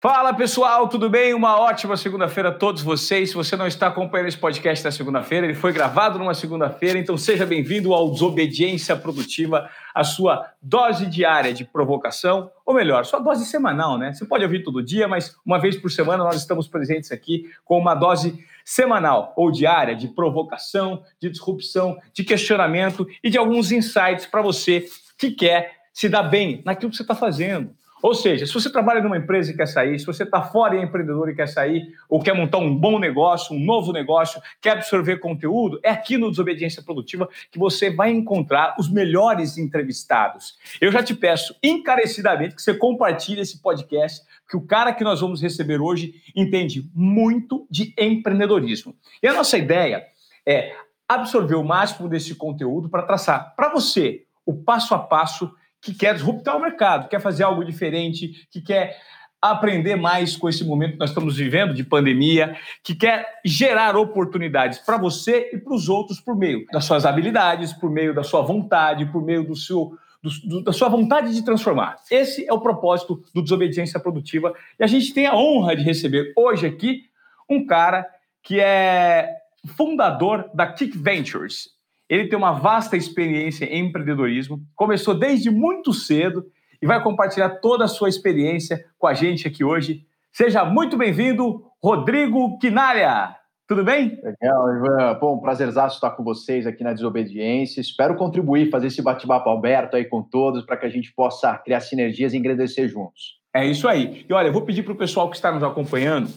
Fala pessoal, tudo bem? Uma ótima segunda-feira a todos vocês. Se você não está acompanhando esse podcast na segunda-feira, ele foi gravado numa segunda-feira, então seja bem-vindo ao Desobediência Produtiva, a sua dose diária de provocação, ou melhor, sua dose semanal, né? Você pode ouvir todo dia, mas uma vez por semana nós estamos presentes aqui com uma dose semanal ou diária de provocação, de disrupção, de questionamento e de alguns insights para você que quer se dar bem naquilo que você está fazendo ou seja, se você trabalha numa empresa e quer sair, se você está fora e é empreendedor e quer sair, ou quer montar um bom negócio, um novo negócio, quer absorver conteúdo, é aqui no Desobediência Produtiva que você vai encontrar os melhores entrevistados. Eu já te peço encarecidamente que você compartilhe esse podcast, que o cara que nós vamos receber hoje entende muito de empreendedorismo. E a nossa ideia é absorver o máximo desse conteúdo para traçar para você o passo a passo que quer disruptar o mercado, quer fazer algo diferente, que quer aprender mais com esse momento que nós estamos vivendo de pandemia, que quer gerar oportunidades para você e para os outros por meio das suas habilidades, por meio da sua vontade, por meio do seu do, da sua vontade de transformar. Esse é o propósito do Desobediência Produtiva. E a gente tem a honra de receber hoje aqui um cara que é fundador da Kick Ventures. Ele tem uma vasta experiência em empreendedorismo, começou desde muito cedo e vai compartilhar toda a sua experiência com a gente aqui hoje. Seja muito bem-vindo, Rodrigo Quinalha. Tudo bem? Legal, Ivan. Bom, prazerzaço estar com vocês aqui na Desobediência. Espero contribuir, fazer esse bate-papo aberto aí com todos para que a gente possa criar sinergias e engrandecer juntos. É isso aí. E olha, eu vou pedir para o pessoal que está nos acompanhando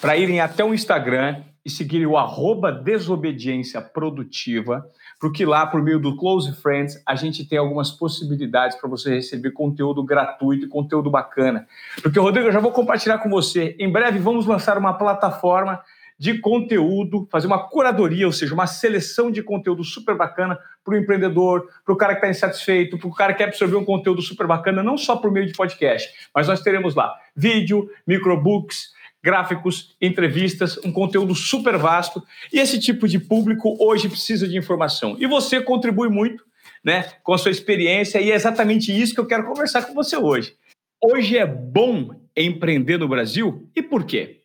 para irem até o Instagram e seguirem o arroba Desobediência Produtiva porque lá, por meio do Close Friends, a gente tem algumas possibilidades para você receber conteúdo gratuito e conteúdo bacana. Porque, Rodrigo, eu já vou compartilhar com você. Em breve, vamos lançar uma plataforma de conteúdo, fazer uma curadoria, ou seja, uma seleção de conteúdo super bacana para o empreendedor, para o cara que está insatisfeito, para o cara que quer absorver um conteúdo super bacana, não só por meio de podcast, mas nós teremos lá vídeo, microbooks, gráficos, entrevistas, um conteúdo super vasto. E esse tipo de público hoje precisa de informação. E você contribui muito né, com a sua experiência, e é exatamente isso que eu quero conversar com você hoje. Hoje é bom empreender no Brasil e por quê?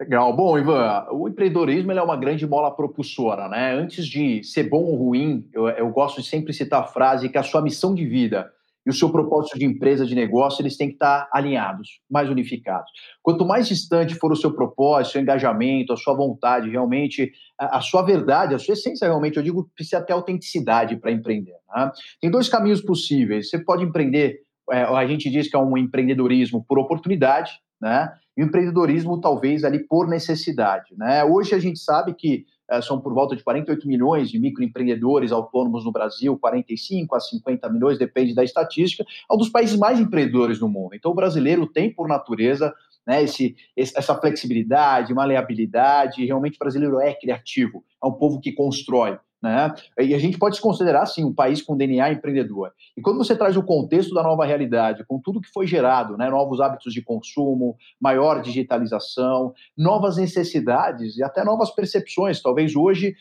Legal. Bom, Ivan, o empreendedorismo é uma grande mola propulsora, né? Antes de ser bom ou ruim, eu, eu gosto de sempre citar a frase que a sua missão de vida e o seu propósito de empresa, de negócio, eles têm que estar alinhados, mais unificados. Quanto mais distante for o seu propósito, seu engajamento, a sua vontade, realmente, a, a sua verdade, a sua essência, realmente, eu digo, precisa ter autenticidade para empreender. Né? Tem dois caminhos possíveis. Você pode empreender, é, a gente diz que é um empreendedorismo por oportunidade, né? E o empreendedorismo, talvez, ali por necessidade. Né? Hoje a gente sabe que são por volta de 48 milhões de microempreendedores autônomos no Brasil, 45 a 50 milhões, depende da estatística, é um dos países mais empreendedores do mundo. Então, o brasileiro tem, por natureza, né, esse, essa flexibilidade, maleabilidade, realmente o brasileiro é criativo, é um povo que constrói. Né? E a gente pode se considerar, sim, um país com DNA empreendedor. E quando você traz o contexto da nova realidade, com tudo que foi gerado, né? novos hábitos de consumo, maior digitalização, novas necessidades e até novas percepções. Talvez hoje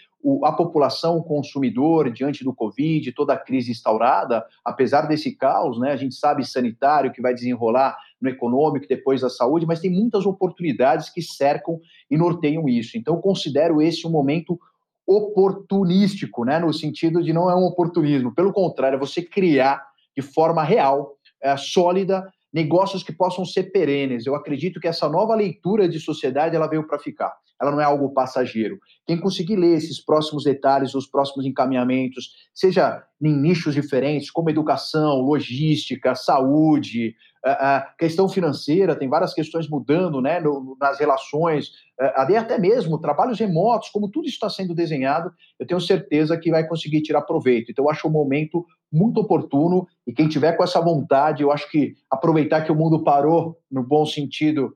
a população, o consumidor, diante do Covid, toda a crise instaurada, apesar desse caos, né? a gente sabe sanitário que vai desenrolar no econômico, depois da saúde, mas tem muitas oportunidades que cercam e norteiam isso. Então, considero esse um momento oportunístico, né? no sentido de não é um oportunismo, pelo contrário, é você criar de forma real, é, sólida, negócios que possam ser perenes. Eu acredito que essa nova leitura de sociedade ela veio para ficar. Ela não é algo passageiro. Quem conseguir ler esses próximos detalhes, os próximos encaminhamentos, seja em nichos diferentes, como educação, logística, saúde, a questão financeira, tem várias questões mudando né, nas relações, até mesmo trabalhos remotos, como tudo isso está sendo desenhado, eu tenho certeza que vai conseguir tirar proveito. Então, eu acho o momento muito oportuno e quem tiver com essa vontade, eu acho que aproveitar que o mundo parou, no bom sentido,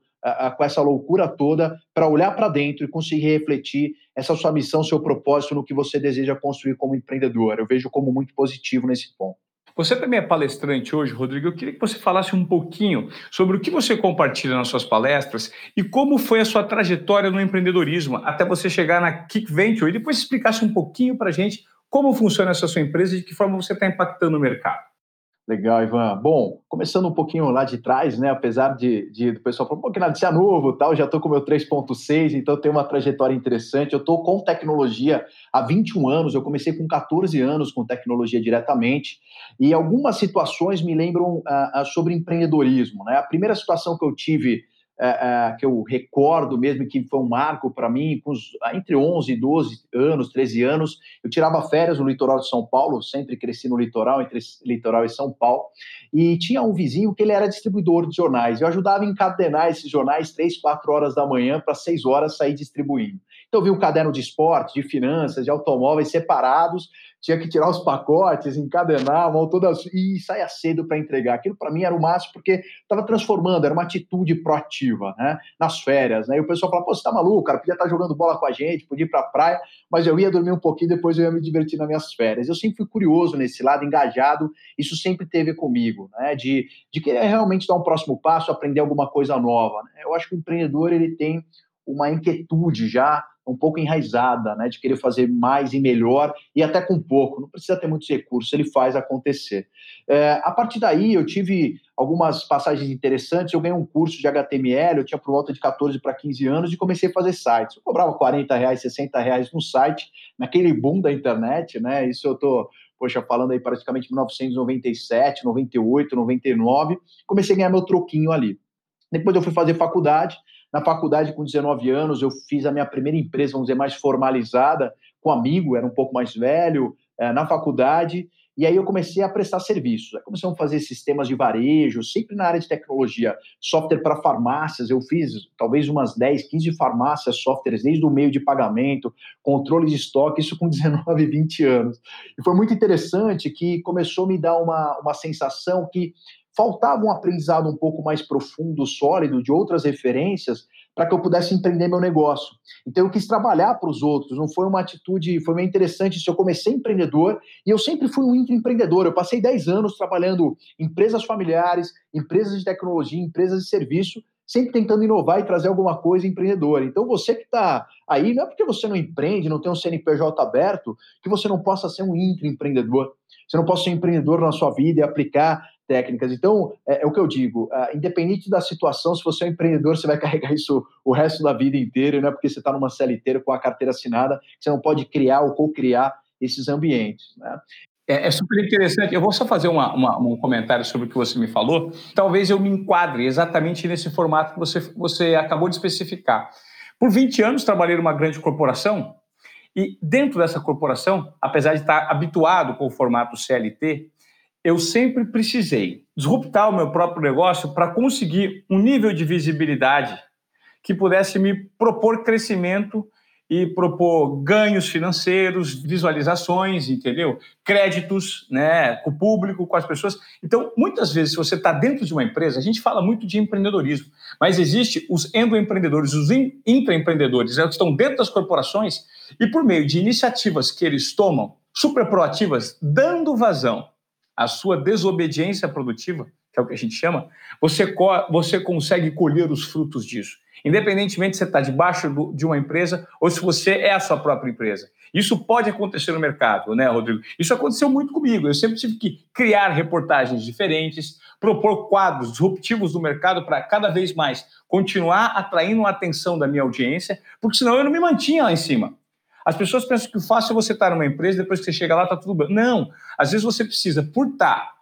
com essa loucura toda, para olhar para dentro e conseguir refletir essa sua missão, seu propósito no que você deseja construir como empreendedor. Eu vejo como muito positivo nesse ponto. Você também é palestrante hoje, Rodrigo. Eu queria que você falasse um pouquinho sobre o que você compartilha nas suas palestras e como foi a sua trajetória no empreendedorismo até você chegar na Kick Venture e depois explicasse um pouquinho para a gente como funciona essa sua empresa e de que forma você está impactando o mercado. Legal, Ivan. Bom, começando um pouquinho lá de trás, né? Apesar de, de do pessoal falar, um pouquinho nada de ser novo, tal, já estou com o meu 3.6, então tem uma trajetória interessante. Eu estou com tecnologia há 21 anos, eu comecei com 14 anos com tecnologia diretamente, e algumas situações me lembram uh, sobre empreendedorismo, né? A primeira situação que eu tive é, é, que eu recordo mesmo que foi um marco para mim, com os, entre 11 e 12 anos, 13 anos, eu tirava férias no litoral de São Paulo, sempre cresci no litoral, entre litoral e São Paulo, e tinha um vizinho que ele era distribuidor de jornais. Eu ajudava a encadenar esses jornais 3, 4 horas da manhã para 6 horas sair distribuindo. Então eu vi um caderno de esporte, de finanças, de automóveis separados, tinha que tirar os pacotes, encadenar, mão toda e saia cedo para entregar. Aquilo para mim era o máximo porque estava transformando, era uma atitude proativa, né? Nas férias, né? E o pessoal falava, pô, você tá maluco, cara, podia estar tá jogando bola com a gente, podia ir para a praia, mas eu ia dormir um pouquinho, depois eu ia me divertir nas minhas férias. Eu sempre fui curioso nesse lado, engajado, isso sempre teve comigo, né? De, de querer realmente dar um próximo passo, aprender alguma coisa nova. Né? Eu acho que o empreendedor ele tem uma inquietude já um pouco enraizada, né, de querer fazer mais e melhor e até com pouco, não precisa ter muitos recursos, ele faz acontecer. É, a partir daí, eu tive algumas passagens interessantes, eu ganhei um curso de HTML, eu tinha por volta de 14 para 15 anos e comecei a fazer sites. Eu cobrava 40 reais, 60 reais no site, naquele boom da internet, né, isso eu tô poxa, falando aí praticamente 1997, 98, 99, comecei a ganhar meu troquinho ali. Depois eu fui fazer faculdade, na faculdade, com 19 anos, eu fiz a minha primeira empresa, vamos dizer, mais formalizada, com um amigo, era um pouco mais velho, é, na faculdade, e aí eu comecei a prestar serviços. Aí começamos a fazer sistemas de varejo, sempre na área de tecnologia, software para farmácias. Eu fiz talvez umas 10, 15 farmácias, softwares desde o meio de pagamento, controle de estoque, isso com 19, 20 anos. E foi muito interessante que começou a me dar uma, uma sensação que faltava um aprendizado um pouco mais profundo, sólido, de outras referências, para que eu pudesse empreender meu negócio. Então eu quis trabalhar para os outros, não foi uma atitude, foi meio interessante isso. Eu comecei empreendedor e eu sempre fui um empreendedor. Eu passei 10 anos trabalhando em empresas familiares, empresas de tecnologia, empresas de serviço, sempre tentando inovar e trazer alguma coisa empreendedora. Então você que está aí, não é porque você não empreende, não tem um CNPJ aberto, que você não possa ser um intraempreendedor. Você não pode ser um empreendedor na sua vida e aplicar técnicas. Então, é, é o que eu digo, uh, independente da situação, se você é um empreendedor, você vai carregar isso o resto da vida inteira, não é porque você está numa CLT com a carteira assinada, você não pode criar ou co-criar esses ambientes. Né? É, é, super interessante. Eu vou só fazer uma, uma, um comentário sobre o que você me falou. Talvez eu me enquadre exatamente nesse formato que você, você acabou de especificar. Por 20 anos, trabalhei numa grande corporação e dentro dessa corporação, apesar de estar habituado com o formato CLT, eu sempre precisei disruptar o meu próprio negócio para conseguir um nível de visibilidade que pudesse me propor crescimento e propor ganhos financeiros, visualizações, entendeu? Créditos, né, com o público, com as pessoas. Então, muitas vezes, se você está dentro de uma empresa, a gente fala muito de empreendedorismo, mas existe os endoempreendedores, os intraempreendedores, né, que estão dentro das corporações e por meio de iniciativas que eles tomam, super proativas, dando vazão a sua desobediência produtiva, que é o que a gente chama, você, você consegue colher os frutos disso. Independentemente se você está debaixo do, de uma empresa ou se você é a sua própria empresa. Isso pode acontecer no mercado, né, Rodrigo? Isso aconteceu muito comigo. Eu sempre tive que criar reportagens diferentes, propor quadros disruptivos do mercado para cada vez mais continuar atraindo a atenção da minha audiência, porque senão eu não me mantinha lá em cima. As pessoas pensam que o fácil é você estar numa empresa, depois que você chega lá, está tudo bem. Não. Às vezes você precisa, por estar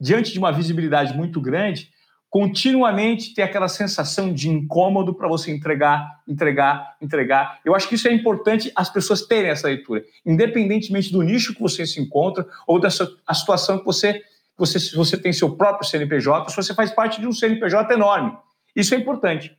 diante de uma visibilidade muito grande, continuamente ter aquela sensação de incômodo para você entregar, entregar, entregar. Eu acho que isso é importante as pessoas terem essa leitura, independentemente do nicho que você se encontra ou da a situação que você, você, se você tem seu próprio CNPJ, se você faz parte de um CNPJ enorme. Isso é importante.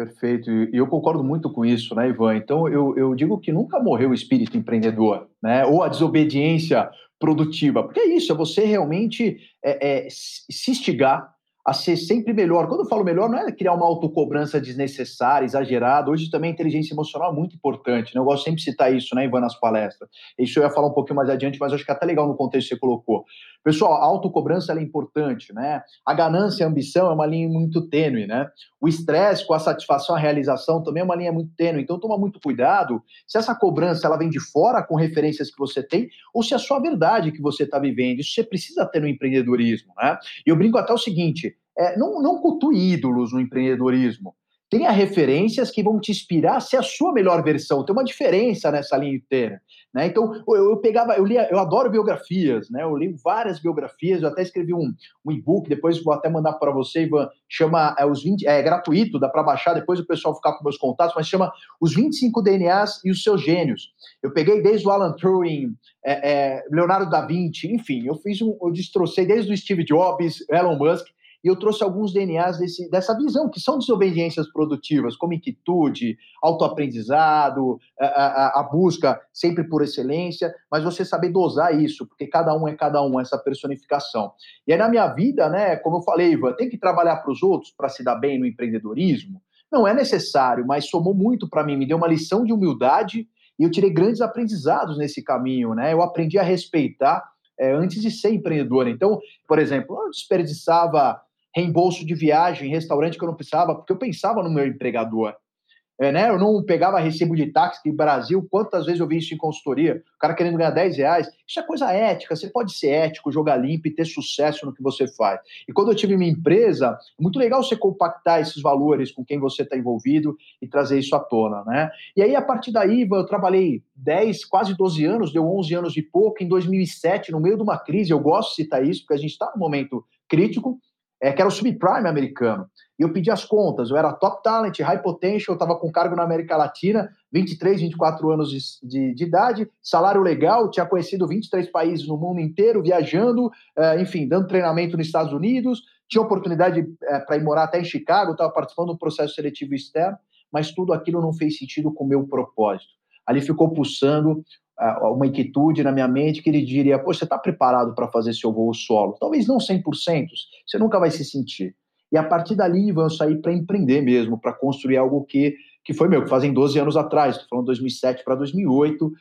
Perfeito, e eu concordo muito com isso, né, Ivan? Então, eu, eu digo que nunca morreu o espírito empreendedor, né? Ou a desobediência produtiva, porque é isso, é você realmente é, é, se instigar a ser sempre melhor. Quando eu falo melhor, não é criar uma autocobrança desnecessária, exagerada. Hoje também a inteligência emocional é muito importante. Né? Eu gosto sempre de citar isso, né, Ivan, nas palestras. Isso eu ia falar um pouquinho mais adiante, mas acho que é até legal no contexto que você colocou. Pessoal, a autocobrança é importante, né? A ganância e a ambição é uma linha muito tênue, né? O estresse com a satisfação, a realização também é uma linha muito tênue. Então, toma muito cuidado se essa cobrança ela vem de fora com referências que você tem ou se é a sua verdade que você está vivendo. Isso você precisa ter no empreendedorismo, né? E eu brinco até o seguinte, é, não, não cultue ídolos no empreendedorismo. Tenha referências que vão te inspirar a ser a sua melhor versão. Tem uma diferença nessa linha inteira. Né? Então, eu, eu, pegava, eu lia, eu adoro biografias, né? Eu li várias biografias, eu até escrevi um, um e-book, depois vou até mandar para você, Ivan, chama é, os 20, é gratuito, dá para baixar, depois o pessoal ficar com meus contatos, mas chama Os 25 DNAs e os seus gênios. Eu peguei desde o Alan Turing, é, é, Leonardo da Vinci, enfim, eu fiz um, eu destrocei desde o Steve Jobs, Elon Musk, e eu trouxe alguns DNAs desse, dessa visão, que são desobediências produtivas, como inquietude, autoaprendizado, a, a, a, busca sempre por excelência, mas você saber dosar isso, porque cada um é cada um, essa personificação. E aí, na minha vida, né, como eu falei, Ivan, tem que trabalhar para os outros para se dar bem no empreendedorismo? Não é necessário, mas somou muito para mim, me deu uma lição de humildade e eu tirei grandes aprendizados nesse caminho, né? Eu aprendi a respeitar é, antes de ser empreendedor. Então, por exemplo, eu desperdiçava reembolso de viagem, restaurante que eu não precisava, porque eu pensava no meu empregador. É, né? Eu não pegava recibo de táxi, que Brasil, quantas vezes eu vi isso em consultoria, o cara querendo ganhar 10 reais. Isso é coisa ética, você pode ser ético, jogar limpo e ter sucesso no que você faz. E quando eu tive minha empresa, é muito legal você compactar esses valores com quem você está envolvido e trazer isso à tona, né? E aí, a partir daí, eu trabalhei 10, quase 12 anos, deu 11 anos e pouco, em 2007, no meio de uma crise, eu gosto de citar isso, porque a gente está num momento crítico, é, que era o subprime americano. E eu pedi as contas, eu era top talent, high potential, estava com cargo na América Latina, 23, 24 anos de, de, de, idade, salário legal, tinha conhecido 23 países no mundo inteiro, viajando, é, enfim, dando treinamento nos Estados Unidos, tinha oportunidade é, para ir morar até em Chicago, estava participando do processo seletivo externo, mas tudo aquilo não fez sentido com o meu propósito. Ali ficou pulsando uma inquietude na minha mente que ele diria: você está preparado para fazer seu voo solo? Talvez não 100%, você nunca vai se sentir. E a partir dali, eu saí para empreender mesmo, para construir algo que, que foi meu, que fazem 12 anos atrás, estou falando 2007 para 2008, uh,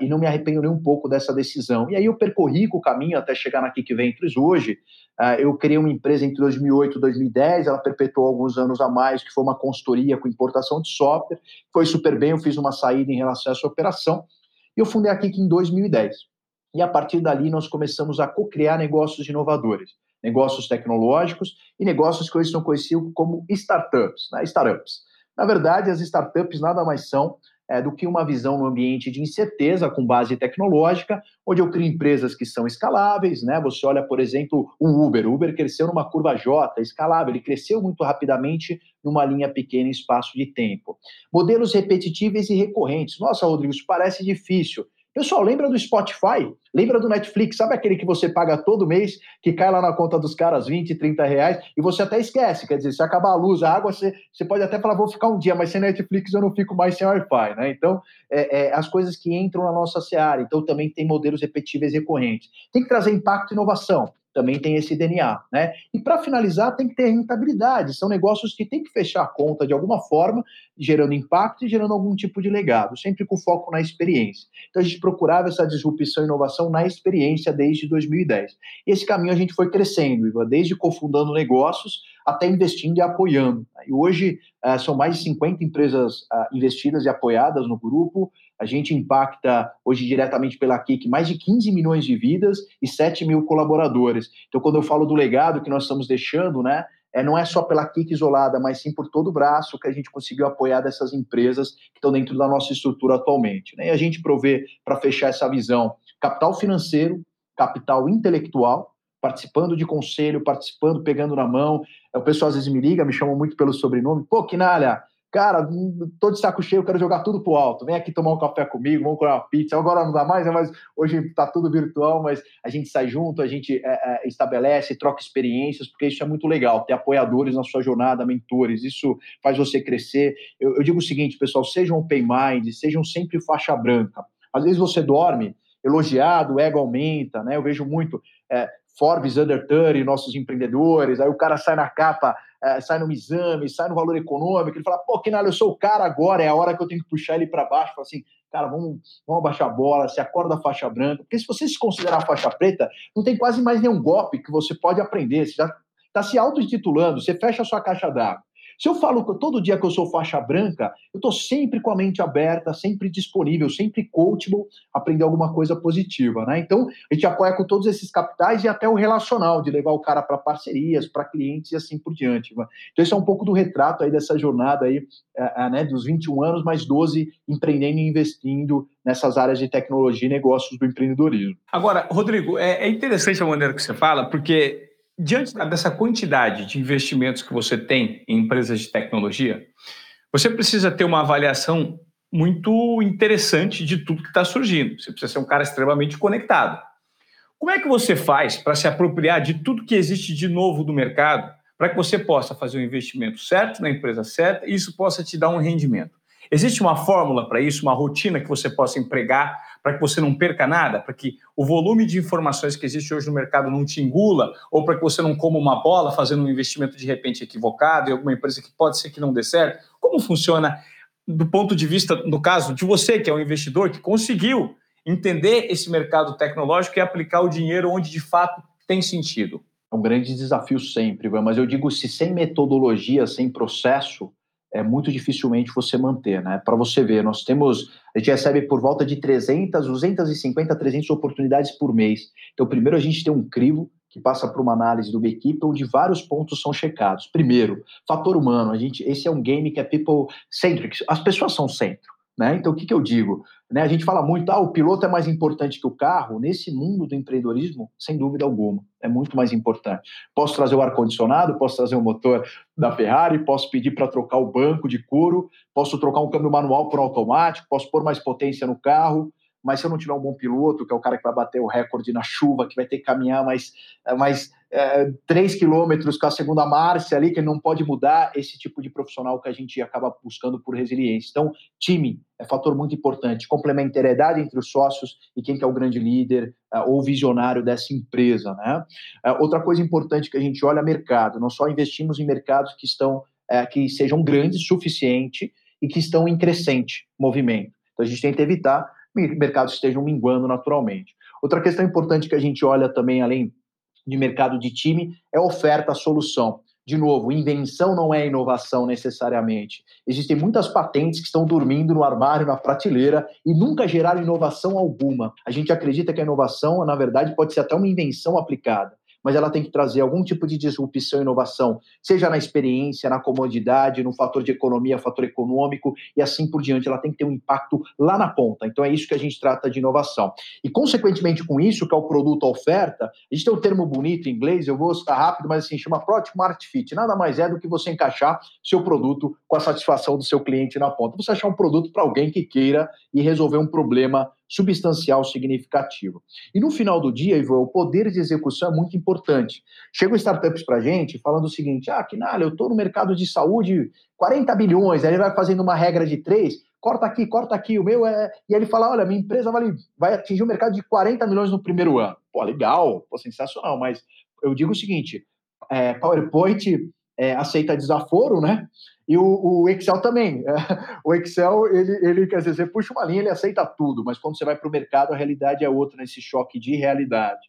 e não me arrependo nem um pouco dessa decisão. E aí eu percorri o caminho até chegar na Kik Ventures hoje. Uh, eu criei uma empresa entre 2008 e 2010, ela perpetuou alguns anos a mais, que foi uma consultoria com importação de software. Foi super bem, eu fiz uma saída em relação a essa operação. Eu fundei a Kik em 2010. E a partir dali nós começamos a co-criar negócios inovadores, negócios tecnológicos e negócios que hoje são conhecidos como startups. Né? Startups. Na verdade, as startups nada mais são é, do que uma visão no ambiente de incerteza com base tecnológica, onde eu crio empresas que são escaláveis, né? Você olha, por exemplo, o Uber. O Uber cresceu numa curva J, escalável, ele cresceu muito rapidamente numa linha pequena em espaço de tempo. Modelos repetitivos e recorrentes. Nossa, Rodrigo, isso parece difícil. Pessoal, lembra do Spotify? Lembra do Netflix? Sabe aquele que você paga todo mês, que cai lá na conta dos caras 20, 30 reais, e você até esquece, quer dizer, se acabar a luz, a água, você, você pode até falar, vou ficar um dia, mas sem Netflix eu não fico mais sem Wi-Fi, né? Então, é, é, as coisas que entram na nossa seara. Então, também tem modelos repetíveis recorrentes. Tem que trazer impacto e inovação também tem esse DNA, né? E para finalizar, tem que ter rentabilidade. São negócios que tem que fechar a conta de alguma forma, gerando impacto e gerando algum tipo de legado, sempre com foco na experiência. Então a gente procurava essa disrupção e inovação na experiência desde 2010. E esse caminho a gente foi crescendo, desde cofundando negócios até investindo e apoiando. E hoje uh, são mais de 50 empresas uh, investidas e apoiadas no grupo. A gente impacta hoje diretamente pela KIC mais de 15 milhões de vidas e 7 mil colaboradores. Então, quando eu falo do legado que nós estamos deixando, né, é, não é só pela KIC isolada, mas sim por todo o braço que a gente conseguiu apoiar dessas empresas que estão dentro da nossa estrutura atualmente. Né? E a gente provê, para fechar essa visão, capital financeiro, capital intelectual, participando de conselho, participando, pegando na mão. O pessoal às vezes me liga, me chamam muito pelo sobrenome. Pô, Quinalha, cara, tô de saco cheio, quero jogar tudo pro alto. Vem aqui tomar um café comigo, vamos comer uma pizza. Agora não dá mais, né? mas hoje tá tudo virtual, mas a gente sai junto, a gente é, é, estabelece, troca experiências, porque isso é muito legal, ter apoiadores na sua jornada, mentores, isso faz você crescer. Eu, eu digo o seguinte, pessoal, sejam open mind, sejam sempre faixa branca. Às vezes você dorme elogiado, o ego aumenta, né? Eu vejo muito. É, Forbes Under 30, nossos empreendedores, aí o cara sai na capa, é, sai no exame, sai no valor econômico, ele fala, pô, Kinalho, eu sou o cara agora, é a hora que eu tenho que puxar ele para baixo, fala assim, cara, vamos, vamos abaixar a bola, se acorda a faixa branca, porque se você se considerar faixa preta, não tem quase mais nenhum golpe que você pode aprender, você já está se auto-intitulando, você fecha a sua caixa d'água. Se eu falo que todo dia que eu sou faixa branca, eu estou sempre com a mente aberta, sempre disponível, sempre coachable, aprender alguma coisa positiva, né? Então, a gente apoia com todos esses capitais e até o relacional, de levar o cara para parcerias, para clientes e assim por diante. Né? Então, esse é um pouco do retrato aí dessa jornada aí, é, é, né, dos 21 anos, mais 12 empreendendo e investindo nessas áreas de tecnologia e negócios do empreendedorismo. Agora, Rodrigo, é, é interessante a maneira que você fala, porque diante dessa quantidade de investimentos que você tem em empresas de tecnologia, você precisa ter uma avaliação muito interessante de tudo que está surgindo. Você precisa ser um cara extremamente conectado. Como é que você faz para se apropriar de tudo que existe de novo do mercado, para que você possa fazer o investimento certo na empresa certa e isso possa te dar um rendimento? Existe uma fórmula para isso, uma rotina que você possa empregar para que você não perca nada, para que o volume de informações que existe hoje no mercado não te engula, ou para que você não coma uma bola fazendo um investimento de repente equivocado em alguma empresa que pode ser que não dê certo? Como funciona do ponto de vista, no caso de você, que é um investidor que conseguiu entender esse mercado tecnológico e aplicar o dinheiro onde de fato tem sentido? É um grande desafio sempre, mas eu digo se sem metodologia, sem processo, é muito dificilmente você manter, né? Para você ver, nós temos, a gente recebe por volta de 300, 250, 300 oportunidades por mês. Então, primeiro a gente tem um crivo que passa por uma análise do equipe onde vários pontos são checados. Primeiro, fator humano. A gente, esse é um game que é people centric. As pessoas são centro. Né? Então, o que, que eu digo? Né? A gente fala muito, ah, o piloto é mais importante que o carro. Nesse mundo do empreendedorismo, sem dúvida alguma, é muito mais importante. Posso trazer o ar-condicionado, posso trazer o motor da Ferrari, posso pedir para trocar o banco de couro, posso trocar um câmbio manual por automático, posso pôr mais potência no carro, mas se eu não tiver um bom piloto, que é o cara que vai bater o recorde na chuva, que vai ter que caminhar mais, eh, mais é, 3 quilômetros com a segunda marcha ali, que não pode mudar, esse tipo de profissional que a gente acaba buscando por resiliência. Então, time é fator muito importante, complementariedade entre os sócios e quem que é o grande líder uh, ou visionário dessa empresa. Né? Uh, outra coisa importante que a gente olha é mercado, nós só investimos em mercados que estão uh, que sejam grandes o suficiente e que estão em crescente movimento. Então, a gente tenta evitar mercados estejam minguando naturalmente. Outra questão importante que a gente olha também, além de mercado de time, é oferta, solução. De novo, invenção não é inovação necessariamente. Existem muitas patentes que estão dormindo no armário, na prateleira e nunca geraram inovação alguma. A gente acredita que a inovação, na verdade, pode ser até uma invenção aplicada mas ela tem que trazer algum tipo de disrupção e inovação, seja na experiência, na comodidade, no fator de economia, fator econômico e assim por diante. Ela tem que ter um impacto lá na ponta. Então é isso que a gente trata de inovação. E consequentemente com isso, que é o produto oferta, a gente tem um termo bonito em inglês, eu vou citar rápido, mas assim, chama Product Market Fit. Nada mais é do que você encaixar seu produto com a satisfação do seu cliente na ponta. Você achar um produto para alguém que queira e resolver um problema substancial significativo. E no final do dia, Ivo, o poder de execução é muito importante. Chegam startups para a gente falando o seguinte: ah, Kinalha, eu estou no mercado de saúde 40 bilhões, aí ele vai fazendo uma regra de três, corta aqui, corta aqui, o meu é. E ele fala: olha, minha empresa vai, vai atingir o um mercado de 40 milhões no primeiro ano. Pô, legal, pô, sensacional, mas eu digo o seguinte: é, PowerPoint é, aceita desaforo, né? E o, o Excel também. o Excel, ele, ele, quer dizer, você puxa uma linha, ele aceita tudo, mas quando você vai para o mercado, a realidade é outra, nesse choque de realidade.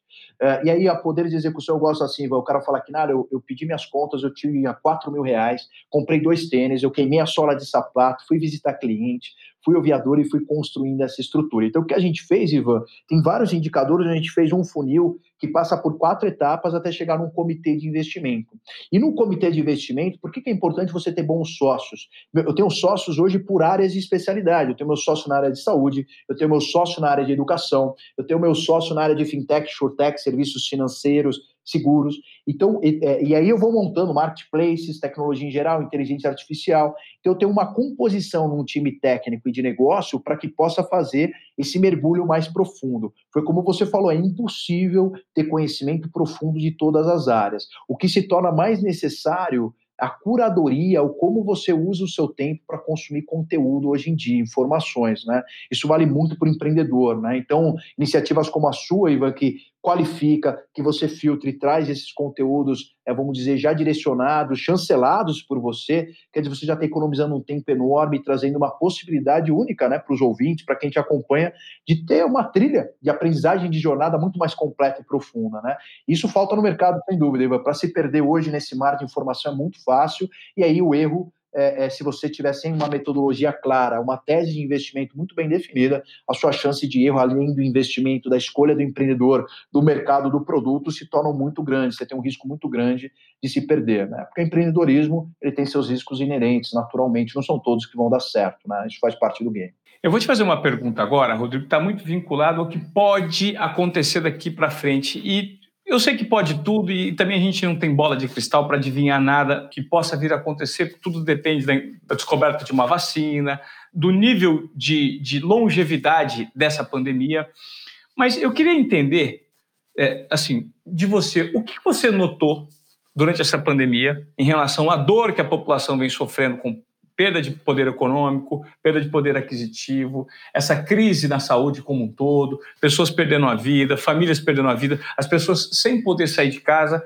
Uh, e aí, a poder de execução, eu gosto assim, o cara fala que, nada, eu, eu pedi minhas contas, eu tinha 4 mil reais, comprei dois tênis, eu queimei a sola de sapato, fui visitar cliente, fui aviador e fui construindo essa estrutura. Então, o que a gente fez, Ivan, tem vários indicadores, a gente fez um funil que passa por quatro etapas até chegar num comitê de investimento. E no comitê de investimento, por que, que é importante você ter bons sócios? Eu tenho sócios hoje por áreas de especialidade. Eu tenho meu sócio na área de saúde, eu tenho meu sócio na área de educação, eu tenho meu sócio na área de fintech, shortech, serviços financeiros, seguros. Então, e, é, e, aí eu vou montando marketplaces, tecnologia em geral, inteligência artificial. Então, eu tenho uma composição num time técnico e de negócio para que possa fazer esse mergulho mais profundo. Foi como você falou, é impossível ter conhecimento profundo de todas as áreas. O que se torna mais necessário a curadoria, o como você usa o seu tempo para consumir conteúdo hoje em dia, informações, né? Isso vale muito para o empreendedor, né? Então, iniciativas como a sua, Ivan, que qualifica, que você filtre e traz esses conteúdos, é, vamos dizer, já direcionados, chancelados por você, quer dizer, você já está economizando um tempo enorme, trazendo uma possibilidade única né, para os ouvintes, para quem te acompanha, de ter uma trilha de aprendizagem de jornada muito mais completa e profunda. Né? Isso falta no mercado, sem dúvida, para se perder hoje nesse mar de informação é muito fácil, e aí o erro é, é, se você tiver sem uma metodologia clara, uma tese de investimento muito bem definida, a sua chance de erro, além do investimento, da escolha do empreendedor, do mercado, do produto, se tornam muito grandes. Você tem um risco muito grande de se perder, né? Porque o empreendedorismo ele tem seus riscos inerentes, naturalmente, não são todos que vão dar certo, né? Isso faz parte do game. Eu vou te fazer uma pergunta agora, Rodrigo, está muito vinculado ao que pode acontecer daqui para frente. E eu sei que pode tudo e também a gente não tem bola de cristal para adivinhar nada que possa vir a acontecer. Tudo depende da descoberta de uma vacina, do nível de, de longevidade dessa pandemia. Mas eu queria entender, é, assim, de você, o que você notou durante essa pandemia em relação à dor que a população vem sofrendo com perda de poder econômico, perda de poder aquisitivo, essa crise na saúde como um todo, pessoas perdendo a vida, famílias perdendo a vida, as pessoas sem poder sair de casa.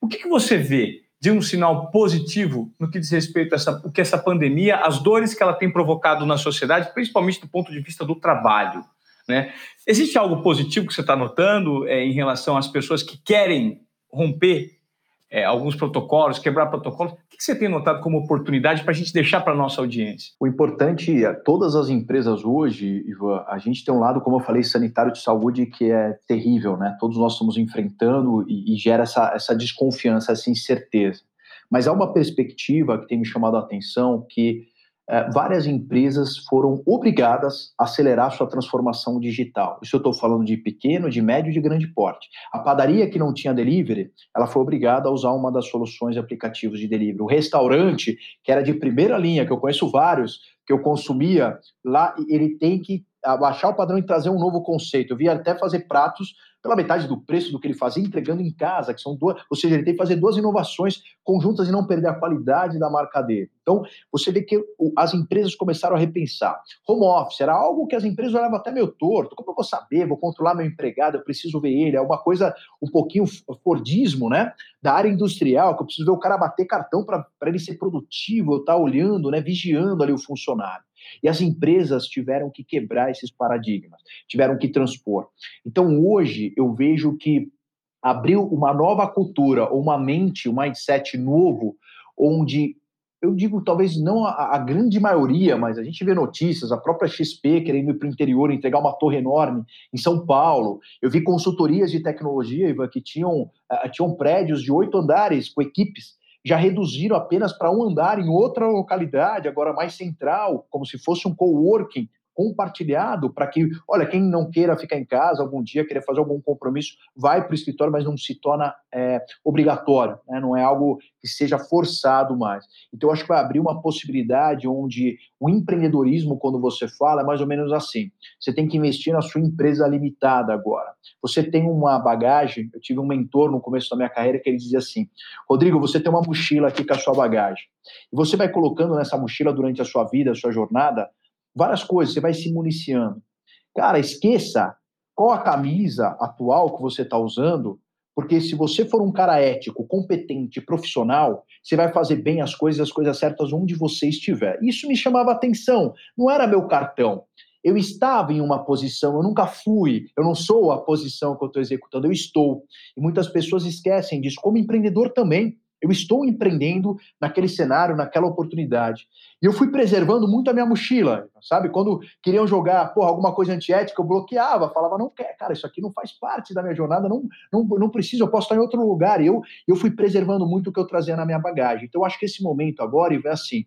O que, que você vê de um sinal positivo no que diz respeito a essa, o que essa pandemia, as dores que ela tem provocado na sociedade, principalmente do ponto de vista do trabalho? Né? Existe algo positivo que você está notando é, em relação às pessoas que querem romper é, alguns protocolos, quebrar protocolos. O que você tem notado como oportunidade para a gente deixar para a nossa audiência? O importante é, todas as empresas hoje, Ivan, a gente tem um lado, como eu falei, sanitário de saúde que é terrível, né? Todos nós estamos enfrentando e, e gera essa, essa desconfiança, essa incerteza. Mas há uma perspectiva que tem me chamado a atenção que várias empresas foram obrigadas a acelerar sua transformação digital. Isso eu estou falando de pequeno, de médio e de grande porte. A padaria que não tinha delivery, ela foi obrigada a usar uma das soluções de aplicativos de delivery. O restaurante, que era de primeira linha, que eu conheço vários, que eu consumia lá, ele tem que abaixar o padrão e trazer um novo conceito. Eu vi até fazer pratos pela metade do preço do que ele fazia, entregando em casa, que são duas, ou seja, ele tem que fazer duas inovações conjuntas e não perder a qualidade da marca dele. Então, você vê que as empresas começaram a repensar. Home office era algo que as empresas olhavam até meio torto. Como eu vou saber? Vou controlar meu empregado, eu preciso ver ele. É uma coisa um pouquinho Fordismo, né? Da área industrial, que eu preciso ver o cara bater cartão para ele ser produtivo, eu estar tá olhando, né? Vigiando ali o funcionário. E as empresas tiveram que quebrar esses paradigmas, tiveram que transpor. Então, hoje, eu vejo que abriu uma nova cultura, uma mente, um mindset novo, onde eu digo talvez não a, a, grande maioria, mas a gente vê notícias, a própria XP querendo ir para o interior entregar uma torre enorme em São Paulo. Eu vi consultorias de tecnologia, Ivan, que tinham, uh, tinham prédios de oito andares com equipes já reduziram apenas para um andar em outra localidade, agora mais central, como se fosse um coworking compartilhado para que, olha, quem não queira ficar em casa algum dia, querer fazer algum compromisso, vai para o escritório, mas não se torna é, obrigatório, né? não é algo que seja forçado mais. Então, acho que vai abrir uma possibilidade onde o empreendedorismo, quando você fala, é mais ou menos assim. Você tem que investir na sua empresa limitada agora. Você tem uma bagagem, eu tive um mentor no começo da minha carreira que ele dizia assim, Rodrigo, você tem uma mochila aqui com a sua bagagem, e você vai colocando nessa mochila durante a sua vida, a sua jornada, várias coisas, você vai se municiando. Cara, esqueça qual a camisa atual que você está usando, porque se você for um cara ético, competente, profissional, você vai fazer bem as coisas, as coisas certas onde você estiver. Isso me chamava atenção, não era meu cartão. Eu estava em uma posição, eu nunca fui, eu não sou a posição que eu estou executando, eu estou. E muitas pessoas esquecem disso, como empreendedor também. Eu estou empreendendo naquele cenário, naquela oportunidade. E eu fui preservando muito a minha mochila, sabe? Quando queriam jogar porra, alguma coisa antiética, eu bloqueava, falava, não quer, cara, isso aqui não faz parte da minha jornada, não, não, não preciso, eu posso estar em outro lugar. E eu, eu fui preservando muito o que eu trazia na minha bagagem. Então, eu acho que esse momento agora, é assim,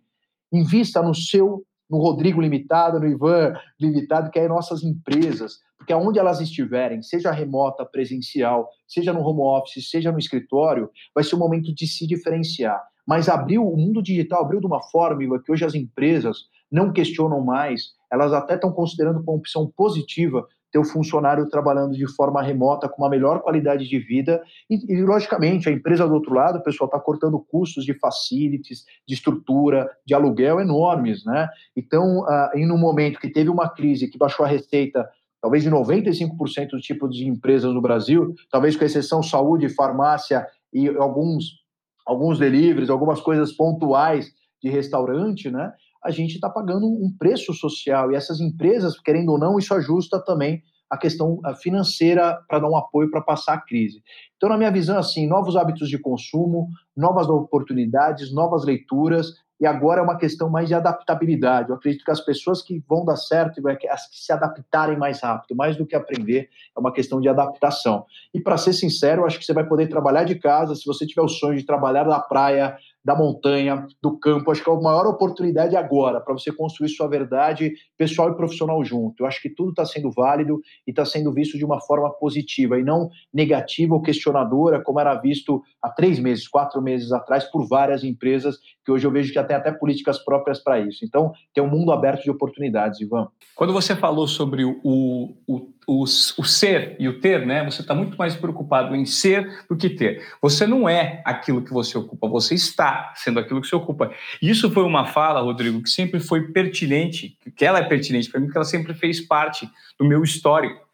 invista no seu, no Rodrigo Limitado, no Ivan Limitado, que é nossas empresas, porque aonde elas estiverem, seja remota, presencial, seja no home office, seja no escritório, vai ser o momento de se diferenciar. Mas abriu, o mundo digital abriu de uma fórmula que hoje as empresas não questionam mais, elas até estão considerando como opção positiva ter o funcionário trabalhando de forma remota com uma melhor qualidade de vida e, e logicamente, a empresa do outro lado, o pessoal está cortando custos de facilities, de estrutura, de aluguel enormes, né? Então, uh, em um momento que teve uma crise que baixou a receita talvez de 95% do tipo de empresas no Brasil, talvez com exceção saúde, farmácia e alguns, alguns deliveries, algumas coisas pontuais de restaurante, né? A gente está pagando um preço social e essas empresas, querendo ou não, isso ajusta também a questão financeira para dar um apoio para passar a crise. Então, na minha visão, assim, novos hábitos de consumo, novas oportunidades, novas leituras, e agora é uma questão mais de adaptabilidade. Eu acredito que as pessoas que vão dar certo, as que se adaptarem mais rápido, mais do que aprender, é uma questão de adaptação. E para ser sincero, acho que você vai poder trabalhar de casa, se você tiver o sonho de trabalhar na praia, da montanha, do campo. Acho que é a maior oportunidade agora para você construir sua verdade pessoal e profissional junto. Eu acho que tudo está sendo válido e está sendo visto de uma forma positiva e não negativa ou questionadora, como era visto há três meses, quatro meses atrás, por várias empresas, que hoje eu vejo que tem até políticas próprias para isso. Então, tem um mundo aberto de oportunidades, Ivan. Quando você falou sobre o, o o, o, ser e o ter, né? Você está muito mais preocupado em ser do que ter. Você não é aquilo que você ocupa, você está sendo aquilo que você ocupa. Isso foi uma fala, Rodrigo, que sempre foi pertinente, que ela é pertinente para mim, que ela sempre fez parte do meu histórico.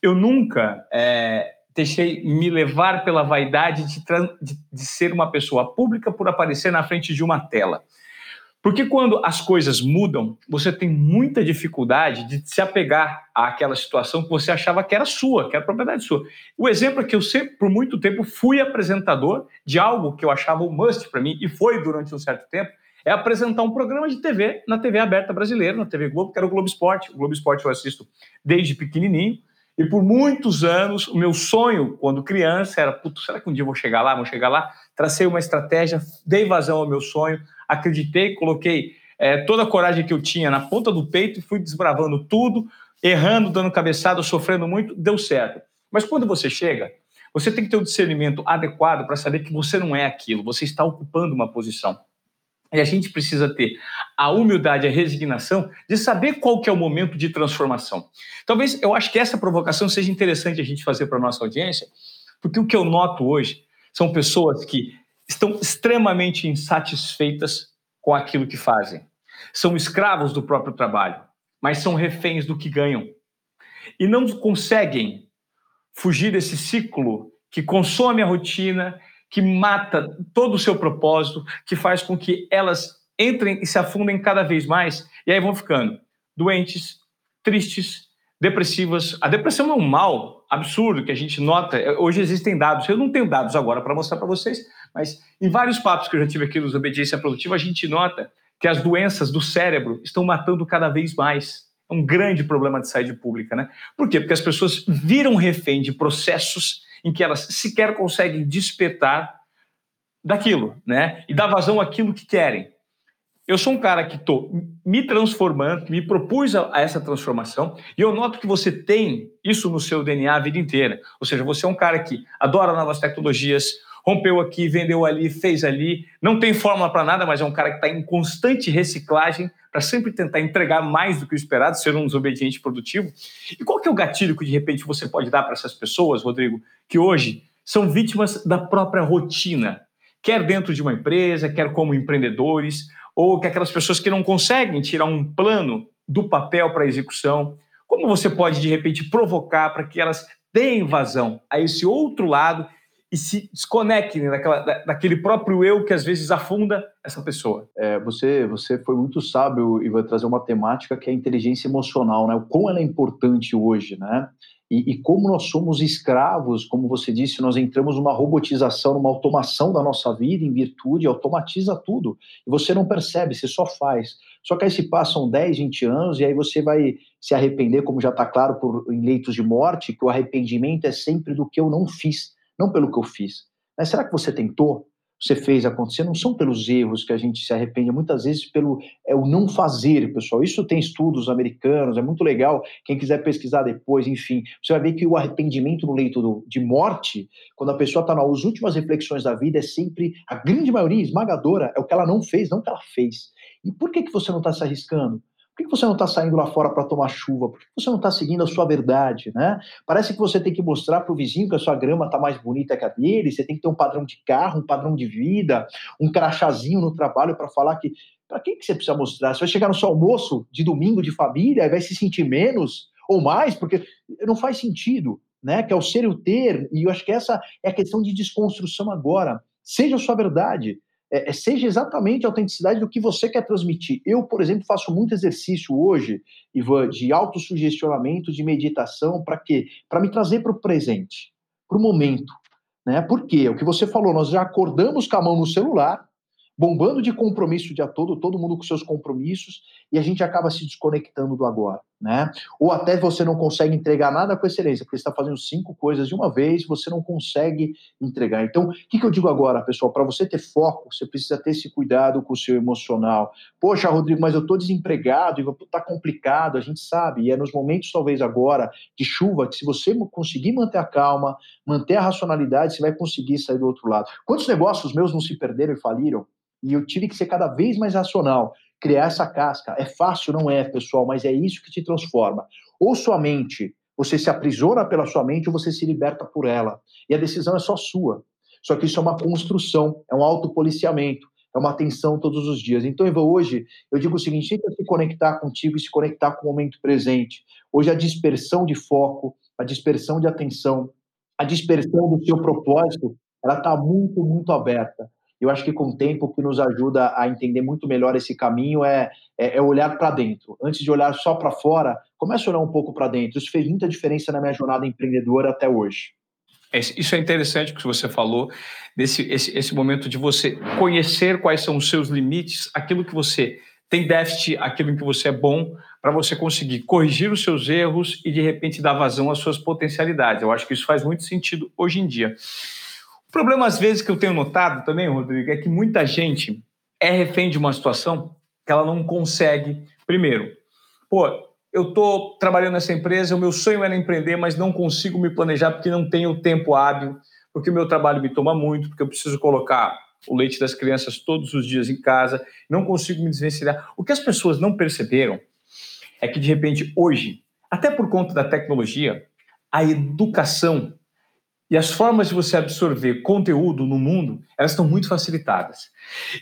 Eu nunca é, deixei me levar pela vaidade de, de, de ser uma pessoa pública por aparecer na frente de uma tela. Porque quando as coisas mudam, você tem muita dificuldade de se apegar àquela situação que você achava que era sua, que era propriedade sua. O exemplo é que eu sempre, por muito tempo, fui apresentador de algo que eu achava um must para mim, e foi durante um certo tempo, é apresentar um programa de TV na TV aberta brasileira, na TV Globo, que era o Globo Esporte. O Globo Esporte eu assisto desde pequenininho, e por muitos anos, o meu sonho, quando criança, era, Putz, será que um dia vou chegar lá, vou chegar lá? Tracei uma estratégia, dei vazão ao meu sonho, acreditei, coloquei é, toda a coragem que eu tinha na ponta do peito e fui desbravando tudo, errando, dando cabeçada, sofrendo muito, deu certo. Mas quando você chega, você tem que ter o um discernimento adequado para saber que você não é aquilo, você está ocupando uma posição. E a gente precisa ter a humildade, a resignação de saber qual que é o momento de transformação. Talvez eu acho que essa provocação seja interessante a gente fazer para a nossa audiência, porque o que eu noto hoje são pessoas que estão extremamente insatisfeitas com aquilo que fazem. São escravos do próprio trabalho, mas são reféns do que ganham. E não conseguem fugir desse ciclo que consome a rotina, que mata todo o seu propósito, que faz com que elas entrem e se afundem cada vez mais, e aí vão ficando doentes, tristes, depressivas. A depressão é um mal absurdo que a gente nota. Hoje existem dados, eu não tenho dados agora para mostrar para vocês, mas em vários papos que eu já tive aqui nos Obediência Produtiva, a gente nota que as doenças do cérebro estão matando cada vez mais. É um grande problema de saúde pública, né? Por quê? Porque as pessoas viram refém de processos em que elas sequer conseguem despertar daquilo, né? E dar vazão àquilo que querem. Eu sou um cara que estou me transformando, me propus a, a, essa transformação, e eu noto que você tem isso no seu DNA a vida inteira. Ou seja, você é um cara que adora novas tecnologias, rompeu aqui, vendeu ali, fez ali, não tem fórmula para nada, mas é um cara que está em constante reciclagem para sempre tentar entregar mais do que o esperado, ser um desobediente produtivo. E qual que é o gatilho que de repente você pode dar para essas pessoas, Rodrigo, que hoje são vítimas da própria rotina, quer dentro de uma empresa, quer como empreendedores, ou que aquelas pessoas que não conseguem tirar um plano do papel para execução, como você pode de repente provocar para que elas deem vazão a esse outro lado e se desconectem daquela, daquele próprio eu que às vezes afunda essa pessoa. É, você, você foi muito sábio e vai trazer uma temática que é a inteligência emocional, né? O quão ela é importante hoje, né? E, e, como nós somos escravos, como você disse, nós entramos numa robotização, numa automação da nossa vida em virtude, automatiza tudo. E você não percebe, você só faz. Só que aí se passam 10, 20 anos e aí você vai se arrepender, como já está claro por, em leitos de morte, que o arrependimento é sempre do que eu não fiz não pelo que eu fiz. Mas será que você tentou? Você fez acontecer? Não são pelos erros que a gente se arrepende, muitas vezes pelo é o não fazer, pessoal. Isso tem estudos americanos, é muito legal. Quem quiser pesquisar depois, enfim, você vai ver que o arrependimento no leito do, de morte, quando a pessoa está nas últimas reflexões da vida, é sempre, a grande maioria esmagadora, é o que ela não fez, não o que ela fez. E por que, que você não está se arriscando? Por que você não está saindo lá fora para tomar chuva? Por que você não está seguindo a sua verdade? Né? Parece que você tem que mostrar para o vizinho que a sua grama está mais bonita que a dele, você tem que ter um padrão de carro, um padrão de vida, um crachazinho no trabalho para falar que. Para que, que você precisa mostrar? Você vai chegar no seu almoço de domingo de família e vai se sentir menos? ou mais, porque não faz sentido, né? Que é o ser e o ter, e eu acho que essa é a questão de desconstrução agora. Seja a sua verdade, é, é, seja exatamente a autenticidade do que você quer transmitir. Eu, por exemplo, faço muito exercício hoje, Ivan, de autossugestionamento, de meditação, para quê? Para me trazer para o presente, para o momento. Né? Por quê? O que você falou, nós já acordamos com a mão no celular, bombando de compromisso o dia todo, todo mundo com seus compromissos, e a gente acaba se desconectando do agora, né? Ou até você não consegue entregar nada com excelência, porque está fazendo cinco coisas de uma vez, você não consegue entregar. Então, o que, que eu digo agora, pessoal? Para você ter foco, você precisa ter esse cuidado com o seu emocional. Poxa, Rodrigo, mas eu estou desempregado, está complicado, a gente sabe, e é nos momentos, talvez agora, de chuva, que se você conseguir manter a calma, manter a racionalidade, você vai conseguir sair do outro lado. Quantos negócios meus não se perderam e faliram? E eu tive que ser cada vez mais racional, criar essa casca. É fácil, não é, pessoal, mas é isso que te transforma. Ou sua mente, você se aprisiona pela sua mente ou você se liberta por ela. E a decisão é só sua. Só que isso é uma construção, é um autopoliciamento, é uma atenção todos os dias. Então, Eva, hoje eu digo o seguinte: tenta se conectar contigo e se conectar com o momento presente. Hoje a dispersão de foco, a dispersão de atenção, a dispersão do seu propósito, ela está muito, muito aberta. Eu acho que com o tempo o que nos ajuda a entender muito melhor esse caminho é, é, é olhar para dentro. Antes de olhar só para fora, comece a olhar um pouco para dentro. Isso fez muita diferença na minha jornada empreendedora até hoje. Isso é interessante que você falou, desse esse, esse momento de você conhecer quais são os seus limites, aquilo que você tem déficit, aquilo em que você é bom, para você conseguir corrigir os seus erros e, de repente, dar vazão às suas potencialidades. Eu acho que isso faz muito sentido hoje em dia. O problema, às vezes, que eu tenho notado também, Rodrigo, é que muita gente é refém de uma situação que ela não consegue. Primeiro, pô, eu estou trabalhando nessa empresa, o meu sonho era empreender, mas não consigo me planejar porque não tenho tempo hábil, porque o meu trabalho me toma muito, porque eu preciso colocar o leite das crianças todos os dias em casa, não consigo me desvencilhar. O que as pessoas não perceberam é que, de repente, hoje, até por conta da tecnologia, a educação e as formas de você absorver conteúdo no mundo, elas estão muito facilitadas.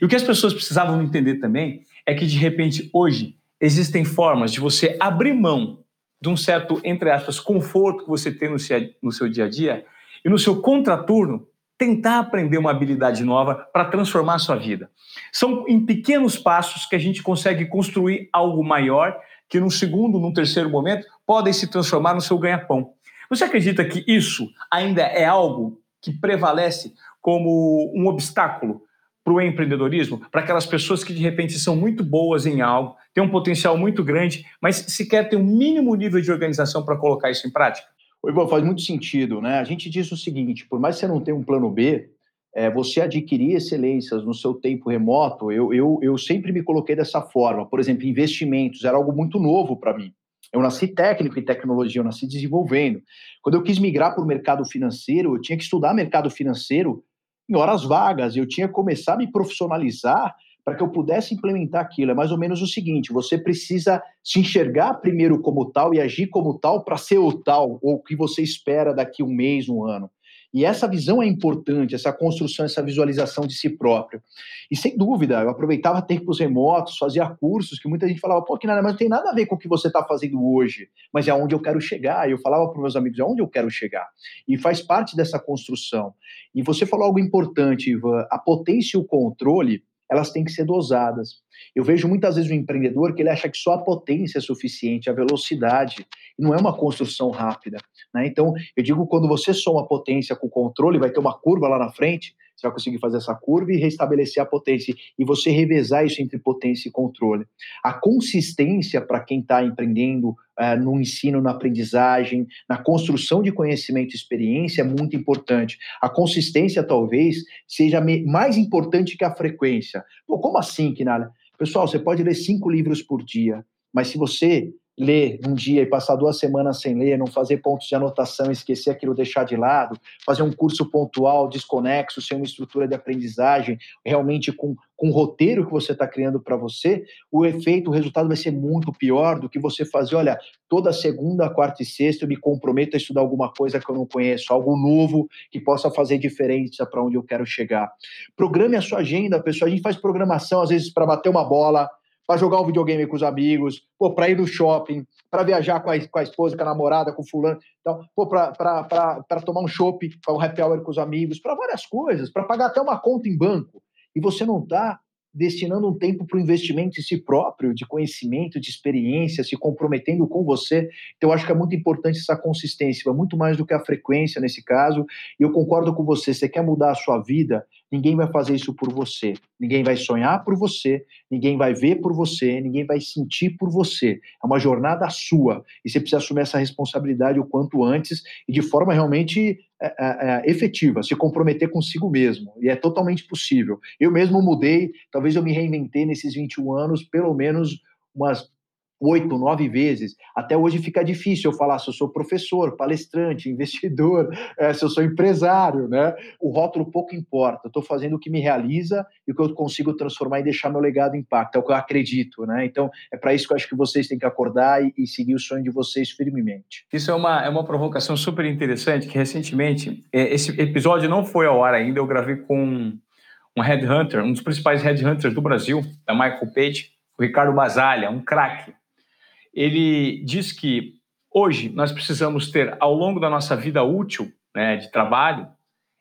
E o que as pessoas precisavam entender também é que, de repente, hoje, existem formas de você abrir mão de um certo, entre aspas, conforto que você tem no seu, no seu dia a dia e no seu contraturno tentar aprender uma habilidade nova para transformar a sua vida. São em pequenos passos que a gente consegue construir algo maior que no segundo, no terceiro momento, podem se transformar no seu ganha-pão. Você acredita que isso ainda é algo que prevalece como um obstáculo para o empreendedorismo, para aquelas pessoas que de repente são muito boas em algo, têm um potencial muito grande, mas sequer têm um mínimo nível de organização para colocar isso em prática? O Ivan, faz muito sentido, né? A gente diz o seguinte: por mais que você não tenha um plano B, é, você adquirir excelências no seu tempo remoto, eu, eu, eu sempre me coloquei dessa forma. Por exemplo, investimentos era algo muito novo para mim. Eu nasci técnico em tecnologia, eu nasci desenvolvendo. Quando eu quis migrar para o mercado financeiro, eu tinha que estudar mercado financeiro em horas vagas, eu tinha que começar a me profissionalizar para que eu pudesse implementar aquilo. É mais ou menos o seguinte: você precisa se enxergar primeiro como tal e agir como tal para ser o tal, ou o que você espera daqui um mês, um ano. E essa visão é importante, essa construção, essa visualização de si próprio. E sem dúvida, eu aproveitava tempos remotos, fazia cursos que muita gente falava, pô, que nada, mas não tem nada a ver com o que você está fazendo hoje, mas é onde eu quero chegar. Eu falava para meus amigos, é onde eu quero chegar. E faz parte dessa construção. E você falou algo importante, Ivan, a potência e o controle elas têm que ser dosadas. Eu vejo muitas vezes o um empreendedor que ele acha que só a potência é suficiente, a velocidade, não é uma construção rápida. Né? Então, eu digo, quando você soma potência com controle, vai ter uma curva lá na frente, conseguir fazer essa curva e restabelecer a potência, e você revezar isso entre potência e controle. A consistência para quem está empreendendo uh, no ensino, na aprendizagem, na construção de conhecimento e experiência é muito importante. A consistência talvez seja mais importante que a frequência. Pô, como assim, Kinara? Pessoal, você pode ler cinco livros por dia, mas se você ler um dia e passar duas semanas sem ler, não fazer pontos de anotação, esquecer aquilo, deixar de lado, fazer um curso pontual, desconexo, sem uma estrutura de aprendizagem, realmente com, com um roteiro que você está criando para você, o efeito, o resultado vai ser muito pior do que você fazer, olha, toda segunda, quarta e sexta eu me comprometo a estudar alguma coisa que eu não conheço, algo novo que possa fazer diferença para onde eu quero chegar. Programe a sua agenda, pessoal. A gente faz programação, às vezes, para bater uma bola, para jogar um videogame com os amigos, pô, para ir no shopping, para viajar com a, com a esposa, com a namorada, com o fulano, então, pô, para tomar um shopping, para um happy hour com os amigos, para várias coisas, para pagar até uma conta em banco. E você não está destinando um tempo para o investimento em si próprio, de conhecimento, de experiência, se comprometendo com você. Então, eu acho que é muito importante essa consistência, muito mais do que a frequência nesse caso. E eu concordo com você, você quer mudar a sua vida, ninguém vai fazer isso por você. Ninguém vai sonhar por você, ninguém vai ver por você, ninguém vai sentir por você. É uma jornada sua. E você precisa assumir essa responsabilidade o quanto antes e de forma realmente é, é, é, efetiva, se comprometer consigo mesmo. E é totalmente possível. Eu mesmo mudei, talvez eu me reinventei nesses 21 anos, pelo menos umas oito, nove vezes. Até hoje fica difícil eu falar se eu sou professor, palestrante, investidor, é, se eu sou empresário, né? O rótulo pouco importa. Eu estou fazendo o que me realiza e o que eu consigo transformar e deixar meu legado impacto. É o que eu acredito, né? Então, é para isso que eu acho que vocês têm que acordar e, e, seguir o sonho de vocês firmemente. Isso é uma, é uma provocação super interessante, que recentemente, é, esse episódio não foi ao ar ainda, eu gravei com um headhunter, um dos principais headhunters do Brasil, da Michael Page, o Ricardo Basalha, um craque ele diz que hoje nós precisamos ter, ao longo da nossa vida útil né, de trabalho,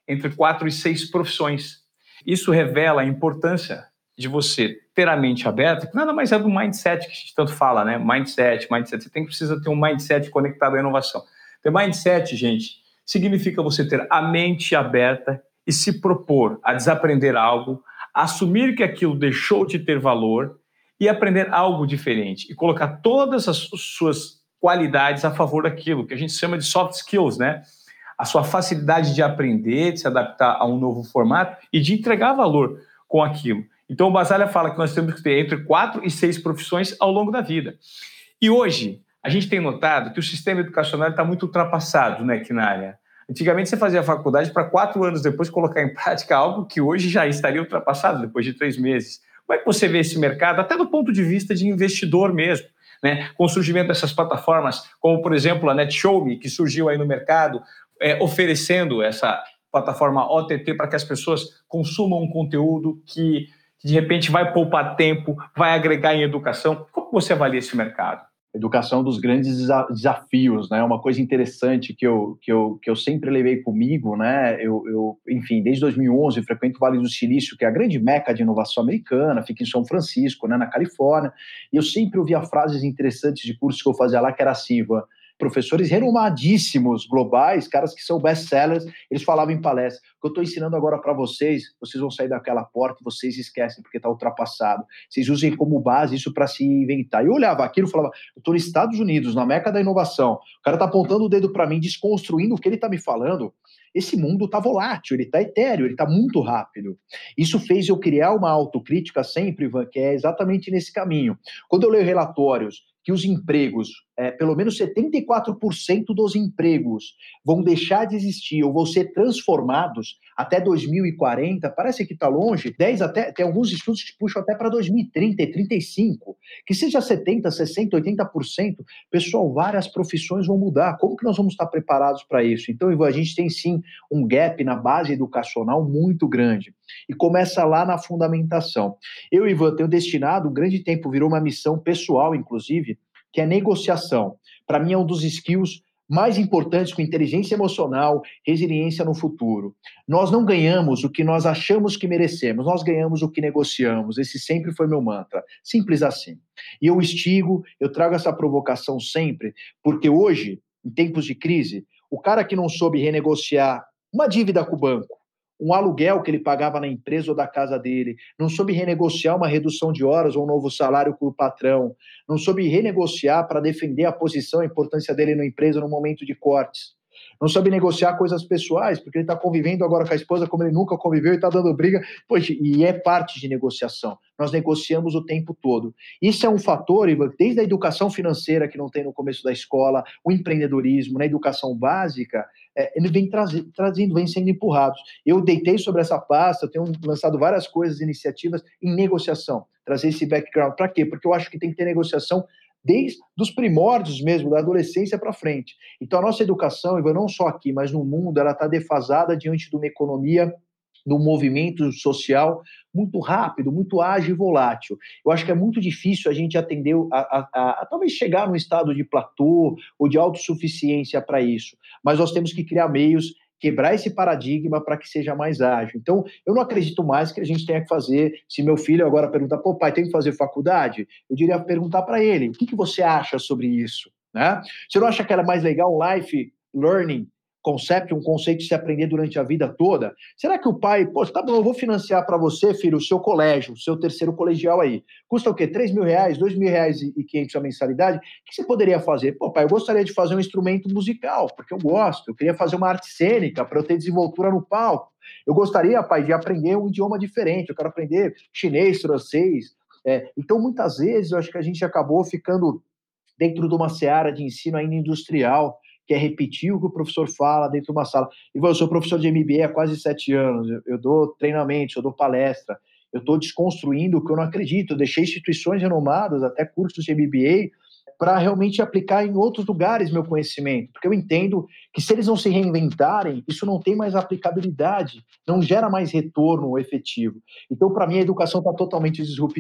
entre quatro e seis profissões. Isso revela a importância de você ter a mente aberta, que nada mais é do mindset que a gente tanto fala, né? Mindset, mindset. Você tem que precisa ter um mindset conectado à inovação. Ter mindset, gente, significa você ter a mente aberta e se propor a desaprender algo, assumir que aquilo deixou de ter valor e aprender algo diferente e colocar todas as suas qualidades a favor daquilo, que a gente chama de soft skills, né? A sua facilidade de aprender, de se adaptar a um novo formato e de entregar valor com aquilo. Então, o Basalha fala que nós temos que ter entre quatro e seis profissões ao longo da vida. E hoje, a gente tem notado que o sistema educacional está muito ultrapassado né, aqui. Antigamente, você fazia a faculdade para quatro anos depois colocar em prática algo que hoje já estaria ultrapassado depois de três meses. Como é que você vê esse mercado, até do ponto de vista de investidor mesmo? Né, com o surgimento dessas plataformas, como por exemplo a NetShowMe, que surgiu aí no mercado, é, oferecendo essa plataforma OTT para que as pessoas consumam um conteúdo que, que de repente vai poupar tempo, vai agregar em educação. Como você avalia esse mercado? Educação dos grandes desafios, né? Uma coisa interessante que eu, que eu, que eu sempre levei comigo, né? Eu, eu, enfim, desde 2011 frequento o Vale do Silício, que é a grande meca de inovação americana, fica em São Francisco, né, na Califórnia, e eu sempre ouvia frases interessantes de cursos que eu fazia lá, que era assim, Ivan, professores renomadíssimos globais, caras que são best-sellers, eles falavam em palestra. O que eu estou ensinando agora para vocês, vocês vão sair daquela porta e vocês esquecem, porque está ultrapassado. Vocês usem como base isso para se inventar. Eu olhava aquilo e falava, eu estou nos Estados Unidos, na meca da inovação. O cara está apontando o dedo para mim, desconstruindo o que ele está me falando. Esse mundo está volátil, ele está etéreo, ele está muito rápido. Isso fez eu criar uma autocrítica sempre, Ivan, que é exatamente nesse caminho. Quando eu leio relatórios que os empregos, é, pelo menos 74% dos empregos vão deixar de existir ou vão ser transformados até 2040, parece que está longe, 10 até, tem alguns estudos que puxam até para 2030 e 35, que seja 70, 60, 80%, pessoal, várias profissões vão mudar. Como que nós vamos estar preparados para isso? Então, Ivan, a gente tem sim um gap na base educacional muito grande. E começa lá na fundamentação. Eu, Ivan, tenho destinado um grande tempo, virou uma missão pessoal, inclusive, que é negociação. Para mim, é um dos skills mais importantes com inteligência emocional, resiliência no futuro. Nós não ganhamos o que nós achamos que merecemos, nós ganhamos o que negociamos. Esse sempre foi meu mantra. Simples assim. E eu estigo, eu trago essa provocação sempre, porque hoje, em tempos de crise, o cara que não soube renegociar uma dívida com o banco, um aluguel que ele pagava na empresa ou da casa dele, não soube renegociar uma redução de horas ou um novo salário com o patrão, não soube renegociar para defender a posição, a importância dele na empresa no momento de cortes, não sabe negociar coisas pessoais, porque ele está convivendo agora com a esposa como ele nunca conviveu e está dando briga. Poxa, e é parte de negociação. Nós negociamos o tempo todo. Isso é um fator, desde a educação financeira que não tem no começo da escola, o empreendedorismo, na educação básica, é, ele vem trazendo, vem sendo empurrados. Eu deitei sobre essa pasta, tenho lançado várias coisas, iniciativas em negociação, trazer esse background. Para quê? Porque eu acho que tem que ter negociação desde os primórdios mesmo, da adolescência para frente. Então, a nossa educação, não só aqui, mas no mundo, ela está defasada diante de uma economia num movimento social muito rápido, muito ágil e volátil. Eu acho que é muito difícil a gente atender, a, a, a, a talvez chegar num estado de platô ou de autossuficiência para isso, mas nós temos que criar meios quebrar esse paradigma para que seja mais ágil. Então, eu não acredito mais que a gente tenha que fazer. Se meu filho agora perguntar, pô, pai, tem que fazer faculdade? Eu diria perguntar para ele: o que, que você acha sobre isso? Né? Você não acha que era mais legal life learning concept, um conceito de se aprender durante a vida toda. Será que o pai, pô, tá bom, eu vou financiar para você, filho, o seu colégio, o seu terceiro colegial aí. Custa o quê? 3 mil reais, 2 mil reais e 500 a mensalidade? O que você poderia fazer? Pô, pai, eu gostaria de fazer um instrumento musical, porque eu gosto. Eu queria fazer uma arte cênica para eu ter desenvoltura no palco. Eu gostaria, pai, de aprender um idioma diferente. Eu quero aprender chinês, francês. É, então, muitas vezes, eu acho que a gente acabou ficando dentro de uma seara de ensino ainda industrial, que é repetir o que o professor fala dentro de uma sala. E eu sou professor de MBA há quase sete anos, eu, eu dou treinamento, eu dou palestra, eu estou desconstruindo o que eu não acredito. Eu deixei instituições renomadas, até cursos de MBA, para realmente aplicar em outros lugares meu conhecimento, porque eu entendo que se eles não se reinventarem, isso não tem mais aplicabilidade, não gera mais retorno efetivo. Então, para mim, a educação está totalmente disruptada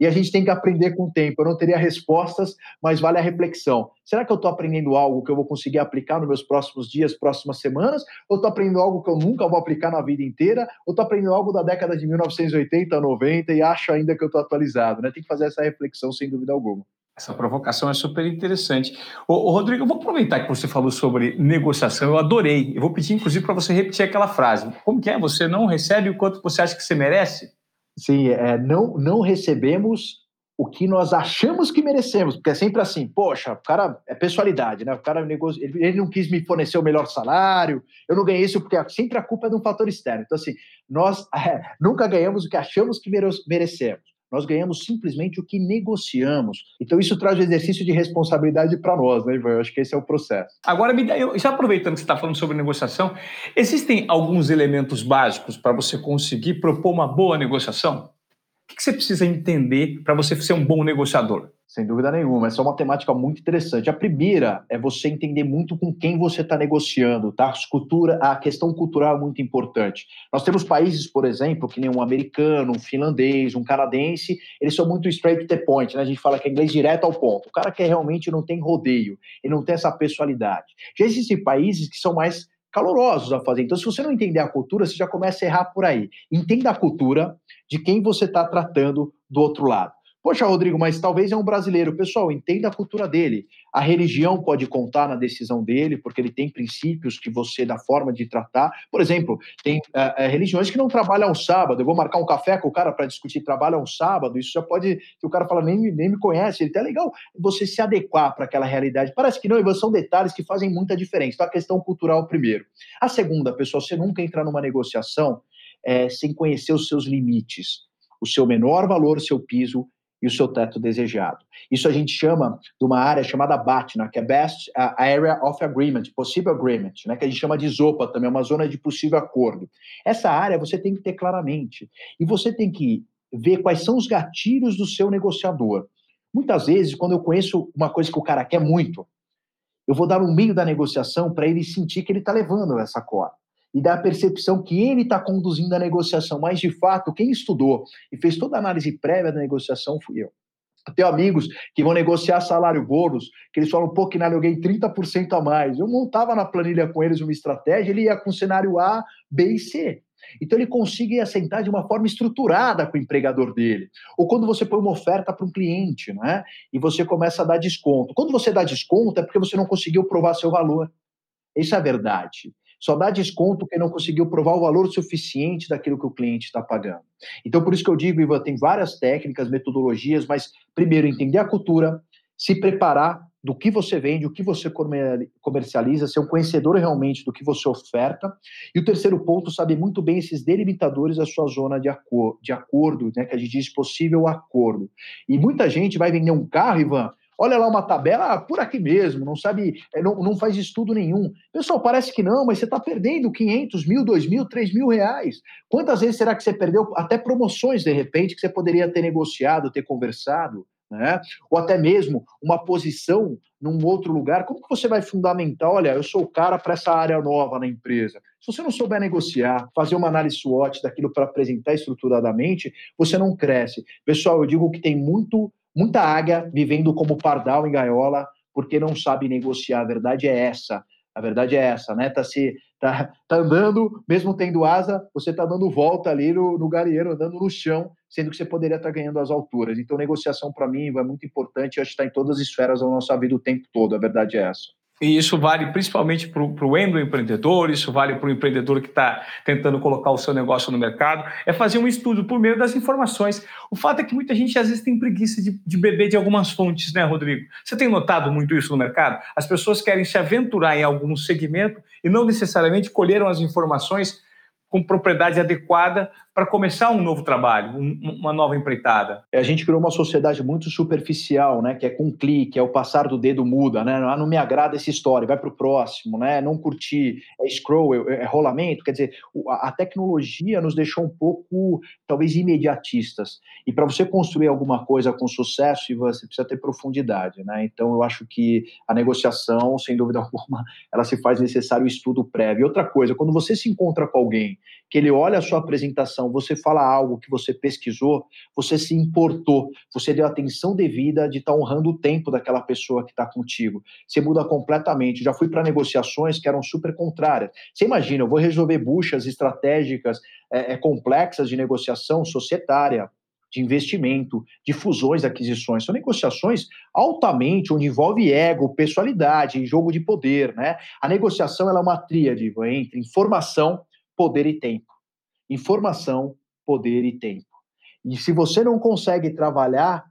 e a gente tem que aprender com o tempo. Eu não teria respostas, mas vale a reflexão. Será que eu estou aprendendo algo que eu vou conseguir aplicar nos meus próximos dias, próximas semanas? Ou estou aprendendo algo que eu nunca vou aplicar na vida inteira? Ou estou aprendendo algo da década de 1980, 90 e acho ainda que eu estou atualizado? Né? Tem que fazer essa reflexão, sem dúvida alguma. Essa provocação é super interessante. Ô, ô, Rodrigo, eu vou aproveitar que você falou sobre negociação, eu adorei. Eu vou pedir, inclusive, para você repetir aquela frase. Como que é? Você não recebe o quanto você acha que você merece? Sim, é, não, não recebemos o que nós achamos que merecemos, porque é sempre assim, poxa, o cara é pessoalidade, né? O cara negocia, ele, ele não quis me fornecer o melhor salário, eu não ganhei isso porque sempre a culpa é de um fator externo. Então, assim, nós é, nunca ganhamos o que achamos que merecemos. Nós ganhamos simplesmente o que negociamos. Então, isso traz um exercício de responsabilidade para nós, né, Ivan? Eu acho que esse é o processo. Agora, já aproveitando que você está falando sobre negociação, existem alguns elementos básicos para você conseguir propor uma boa negociação? O que você precisa entender para você ser um bom negociador? Sem dúvida nenhuma, essa é uma temática muito interessante. A primeira é você entender muito com quem você está negociando, tá? A, cultura, a questão cultural é muito importante. Nós temos países, por exemplo, que nem um americano, um finlandês, um canadense, eles são muito straight to the point, né? A gente fala que é inglês direto ao ponto. O cara que realmente não tem rodeio, ele não tem essa pessoalidade. Já existem países que são mais calorosos a fazer. Então, se você não entender a cultura, você já começa a errar por aí. Entenda a cultura de quem você está tratando do outro lado. Poxa, Rodrigo, mas talvez é um brasileiro. Pessoal, entenda a cultura dele. A religião pode contar na decisão dele, porque ele tem princípios que você, da forma de tratar. Por exemplo, tem uh, religiões que não trabalham sábado. Eu vou marcar um café com o cara para discutir trabalho ao sábado. Isso já pode. Se o cara fala, nem, nem me conhece, ele tá legal você se adequar para aquela realidade. Parece que não, mas são detalhes que fazem muita diferença. Então, a questão cultural, primeiro. A segunda, pessoal, você nunca entrar numa negociação é, sem conhecer os seus limites, o seu menor valor, seu piso e o seu teto desejado. Isso a gente chama de uma área chamada BATNA, que é Best Area of Agreement, Possible Agreement, né, que a gente chama de ZOPA também, uma zona de possível acordo. Essa área você tem que ter claramente. E você tem que ver quais são os gatilhos do seu negociador. Muitas vezes, quando eu conheço uma coisa que o cara quer muito, eu vou dar no meio da negociação para ele sentir que ele está levando essa corda e da percepção que ele está conduzindo a negociação, mas de fato, quem estudou e fez toda a análise prévia da negociação fui eu. Eu tenho amigos que vão negociar salário bônus, que eles falam, pô, que eu ganhei 30% a mais. Eu montava na planilha com eles uma estratégia, ele ia com cenário A, B e C. Então ele consegue assentar de uma forma estruturada com o empregador dele. Ou quando você põe uma oferta para um cliente, né? E você começa a dar desconto. Quando você dá desconto é porque você não conseguiu provar seu valor. Isso é a verdade. Só dá desconto quem não conseguiu provar o valor suficiente daquilo que o cliente está pagando. Então, por isso que eu digo, Ivan, tem várias técnicas, metodologias, mas primeiro entender a cultura, se preparar do que você vende, o que você comercializa, ser um conhecedor realmente do que você oferta. E o terceiro ponto, saber muito bem esses delimitadores da sua zona de, acor de acordo, né, que a gente diz possível acordo. E muita gente vai vender um carro, Ivan, olha lá uma tabela, ah, por aqui mesmo, não sabe, é, não, não faz estudo nenhum. Pessoal, parece que não, mas você está perdendo 500 mil, 2 mil, 3 mil reais. Quantas vezes será que você perdeu até promoções, de repente, que você poderia ter negociado, ter conversado? né? Ou até mesmo uma posição num outro lugar. Como que você vai fundamentar? Olha, eu sou o cara para essa área nova na empresa. Se você não souber negociar, fazer uma análise SWOT daquilo para apresentar estruturadamente, você não cresce. Pessoal, eu digo que tem muito, muita águia vivendo como pardal em gaiola porque não sabe negociar. A verdade é essa. A verdade é essa, né? Tá se tá, tá andando, mesmo tendo asa, você tá dando volta ali no, no galinheiro, andando no chão, sendo que você poderia estar tá ganhando as alturas. Então, negociação para mim é muito importante, acho que está em todas as esferas da nossa vida o tempo todo. A verdade é essa. E isso vale principalmente para o empreendedor, isso vale para o empreendedor que está tentando colocar o seu negócio no mercado, é fazer um estudo por meio das informações. O fato é que muita gente às vezes tem preguiça de, de beber de algumas fontes, né, Rodrigo? Você tem notado muito isso no mercado? As pessoas querem se aventurar em algum segmento e não necessariamente colheram as informações com propriedade adequada para começar um novo trabalho, um, uma nova empreitada? É, a gente criou uma sociedade muito superficial, né? Que é com clique, é o passar do dedo muda, né? Ah, não me agrada essa história, vai para o próximo, né? Não curtir, é scroll, é, é rolamento. Quer dizer, a, tecnologia nos deixou um pouco, talvez, imediatistas. E para você construir alguma coisa com sucesso, você precisa ter profundidade, né? Então, eu acho que a negociação, sem dúvida alguma, ela se faz necessário estudo prévio. E outra coisa, quando você se encontra com alguém que ele olha a sua apresentação, você fala algo que você pesquisou, você se importou, você deu atenção devida de estar tá honrando o tempo daquela pessoa que está contigo. Você muda completamente. Já fui para negociações que eram super contrárias. Você imagina, eu vou resolver buchas estratégicas é, é, complexas de negociação societária, de investimento, de fusões, aquisições. São negociações altamente, onde envolve ego, pessoalidade, jogo de poder. Né? A negociação é uma tríade entre informação, poder e tempo. Informação, poder e tempo. E se você não consegue trabalhar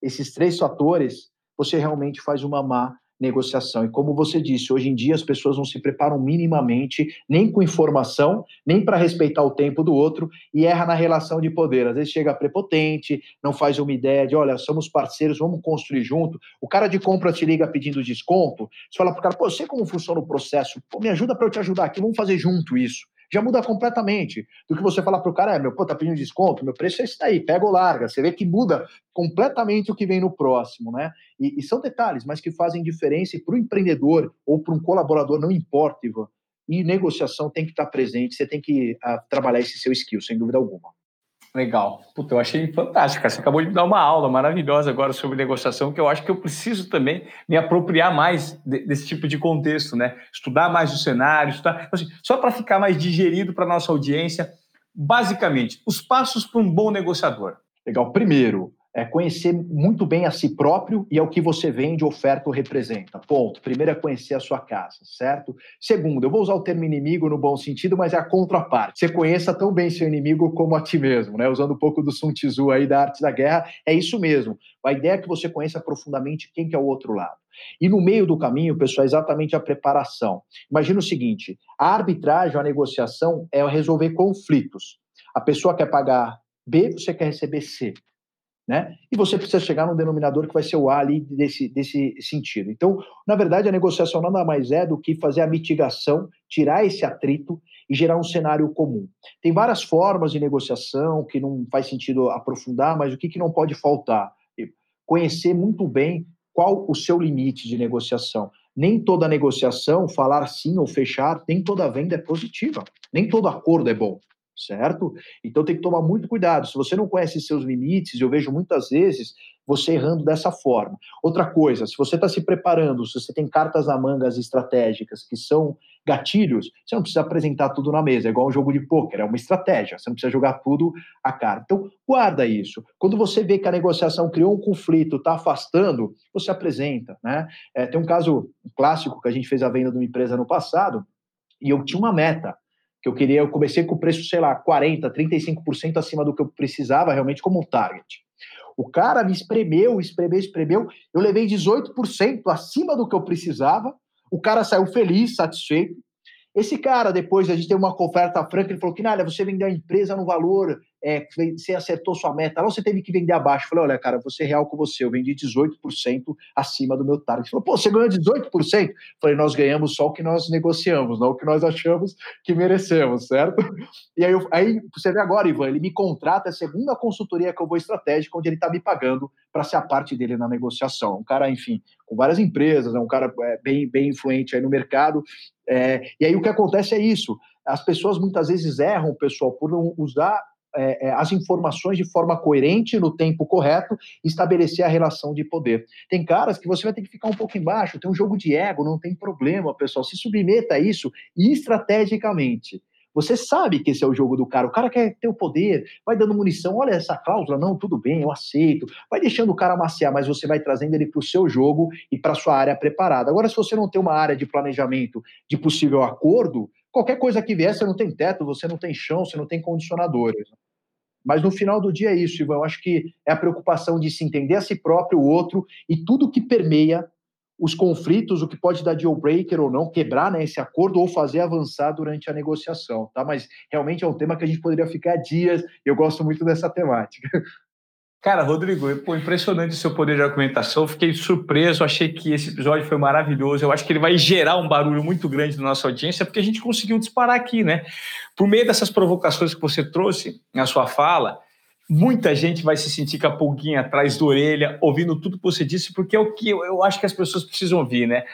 esses três fatores, você realmente faz uma má negociação. E como você disse, hoje em dia as pessoas não se preparam minimamente, nem com informação, nem para respeitar o tempo do outro, e erra na relação de poder. Às vezes chega prepotente, não faz uma ideia de, olha, somos parceiros, vamos construir junto. O cara de compra te liga pedindo desconto, você fala para o cara, pô, sei como funciona o processo, pô, me ajuda para eu te ajudar aqui, vamos fazer junto isso já muda completamente do que você falar para o cara, é, meu, pô, tá pedindo desconto, meu preço é esse daí, pega ou larga. Você vê que muda completamente o que vem no próximo, né? E, e são detalhes, mas que fazem diferença e para o empreendedor ou para um colaborador, não importa, Ivan, e negociação tem que estar presente, você tem que uh, trabalhar esse seu skill, sem dúvida alguma. Legal. Puta, eu achei fantástico. Você acabou de me dar uma aula maravilhosa agora sobre negociação, que eu acho que eu preciso também me apropriar mais de, desse tipo de contexto, né? Estudar mais o cenário, estudar... Tipo assim, só para ficar mais digerido para a nossa audiência, basicamente, os passos para um bom negociador. Legal. Primeiro, é conhecer muito bem a si próprio e ao que você vende, oferta ou representa. Ponto. Primeiro é conhecer a sua casa, certo? Segundo, eu vou usar o termo inimigo no bom sentido, mas é a contraparte. Você conheça tão bem seu inimigo como a ti mesmo, né? Usando um pouco do Sun Tzu aí da arte da guerra, é isso mesmo. A ideia é que você conheça profundamente quem que é o outro lado. E no meio do caminho, pessoal, é exatamente a preparação. Imagina o seguinte: a arbitragem, a negociação é resolver conflitos. A pessoa quer pagar B, você quer receber C né? E você precisa chegar num denominador que vai ser o A ali desse, desse sentido. Então, na verdade, a negociação nada mais é do que fazer a mitigação, tirar esse atrito e gerar um cenário comum. Tem várias formas de negociação que não faz sentido aprofundar, mas o que, que não pode faltar? Conhecer muito bem qual o seu limite de negociação. Nem toda negociação, falar sim ou fechar, nem toda venda é positiva, nem todo acordo é bom certo? Então tem que tomar muito cuidado. Se você não conhece seus limites, eu vejo muitas vezes você errando dessa forma. Outra coisa, se você está se preparando, se você tem cartas na mangas estratégicas que são gatilhos, você não precisa apresentar tudo na mesa, é igual um jogo de pôquer, é uma estratégia, você não precisa jogar tudo a cara. Então, guarda isso. Quando você vê que a negociação criou um conflito, está afastando, você apresenta. Né? É, tem um caso clássico que a gente fez a venda de uma empresa no passado, e eu tinha uma meta que eu queria, eu comecei com o preço, sei lá, 40, 35% acima do que eu precisava realmente como target. O cara me espremeu, espremeu, espremeu, eu levei 18% acima do que eu precisava, o cara saiu feliz, satisfeito. Esse cara, depois a gente teve uma oferta franca, ele falou que, nada, você vendeu a empresa no valor é, você acertou sua meta, lá você teve que vender abaixo. Eu falei, olha, cara, vou ser real com você, eu vendi 18% acima do meu target. Ele falou, pô, você ganhou 18%? Eu falei, nós ganhamos só o que nós negociamos, não o que nós achamos que merecemos, certo? E aí, eu, aí você vê agora, Ivan, ele me contrata, a segunda consultoria que eu vou estratégica, onde ele está me pagando para ser a parte dele na negociação. Um cara, enfim, com várias empresas, é um cara é, bem, bem influente aí no mercado. É, e aí o que acontece é isso, as pessoas muitas vezes erram, pessoal, por não usar é, é, as informações de forma coerente, no tempo correto, estabelecer a relação de poder. Tem caras que você vai ter que ficar um pouco embaixo, tem um jogo de ego, não tem problema, pessoal. Se submeta a isso estrategicamente. Você sabe que esse é o jogo do cara. O cara quer ter o poder, vai dando munição. Olha essa cláusula, não, tudo bem, eu aceito. Vai deixando o cara maciar, mas você vai trazendo ele para o seu jogo e para sua área preparada. Agora, se você não tem uma área de planejamento de possível acordo, qualquer coisa que vier, você não tem teto, você não tem chão, você não tem condicionadores. Mas no final do dia é isso, Ivan. Eu acho que é a preocupação de se entender a si próprio, o outro e tudo que permeia os conflitos, o que pode dar deal breaker ou não, quebrar né, esse acordo ou fazer avançar durante a negociação, tá? Mas realmente é um tema que a gente poderia ficar dias. Eu gosto muito dessa temática. Cara, Rodrigo, pô, impressionante o seu poder de argumentação. Fiquei surpreso, achei que esse episódio foi maravilhoso. Eu acho que ele vai gerar um barulho muito grande na nossa audiência, porque a gente conseguiu disparar aqui, né? Por meio dessas provocações que você trouxe na sua fala, muita gente vai se sentir com a pulguinha atrás da orelha, ouvindo tudo que você disse, porque é o que eu, acho que as pessoas precisam ouvir, né?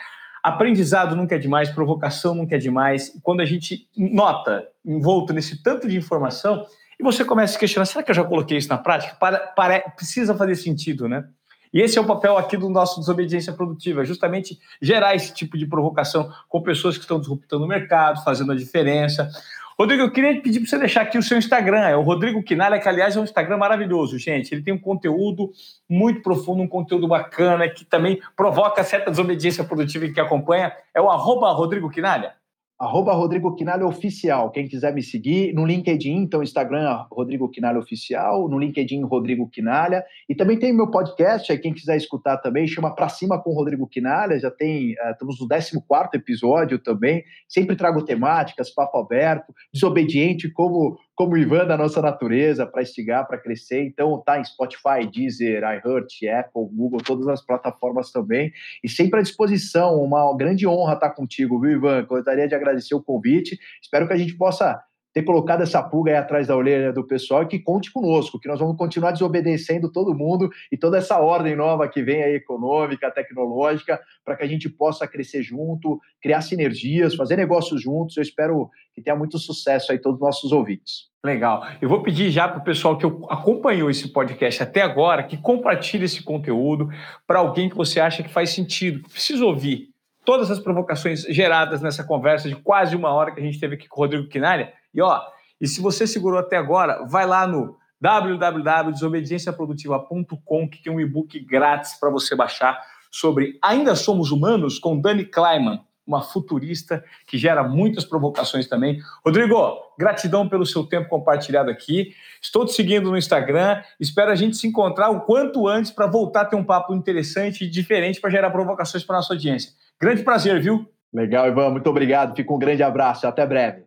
Aprendizado nunca é demais, provocação nunca é demais. Quando a gente nota, envolto nesse tanto de informação, você começa a se questionar: será que eu já coloquei isso na prática? Para, para, precisa fazer sentido, né? E esse é o papel aqui do nosso Desobediência Produtiva, justamente gerar esse tipo de provocação com pessoas que estão disruptando o mercado, fazendo a diferença. Rodrigo, eu queria pedir para você deixar aqui o seu Instagram, é o Rodrigo Quinalha, que aliás é um Instagram maravilhoso, gente. Ele tem um conteúdo muito profundo, um conteúdo bacana, que também provoca certa desobediência produtiva que acompanha. É o arroba Rodrigo Quinalha? Arroba Rodrigo Quinalha Oficial. Quem quiser me seguir no LinkedIn, então Instagram Rodrigo Quinalha Oficial, no LinkedIn Rodrigo Quinalha. E também tem meu podcast, aí quem quiser escutar também, chama Pra Cima com Rodrigo Quinalha. Já tem, estamos no 14 episódio também. Sempre trago temáticas, papo aberto, desobediente, como como Ivan da nossa natureza, para estigar, para crescer. Então tá em Spotify, Deezer, iHeart, Apple, Google, todas as plataformas também. E sempre à disposição. Uma grande honra estar contigo, viu, Ivan? Gostaria de agradecer o convite. Espero que a gente possa ter colocado essa pulga aí atrás da orelha do pessoal e que conte conosco, que nós vamos continuar desobedecendo todo mundo e toda essa ordem nova que vem aí, econômica, tecnológica, para que a gente possa crescer junto, criar sinergias, fazer negócios juntos. Eu espero que tenha muito sucesso aí todos os nossos ouvintes. Legal. Eu vou pedir já para o pessoal que acompanhou esse podcast até agora que compartilhe esse conteúdo para alguém que você acha que faz sentido, que precisa ouvir todas as provocações geradas nessa conversa de quase uma hora que a gente teve aqui com o Rodrigo Quinalha. E ó, e se você segurou até agora, vai lá no www.desobedienciaprodutiva.com que tem um e-book grátis para você baixar sobre Ainda Somos Humanos com Dani Kleiman, uma futurista que gera muitas provocações também. Rodrigo, gratidão pelo seu tempo compartilhado aqui. Estou te seguindo no Instagram. Espero a gente se encontrar o quanto antes para voltar a ter um papo interessante e diferente para gerar provocações para nossa audiência. Grande prazer, viu? Legal, Ivan. Muito obrigado. Fica um grande abraço. Até breve.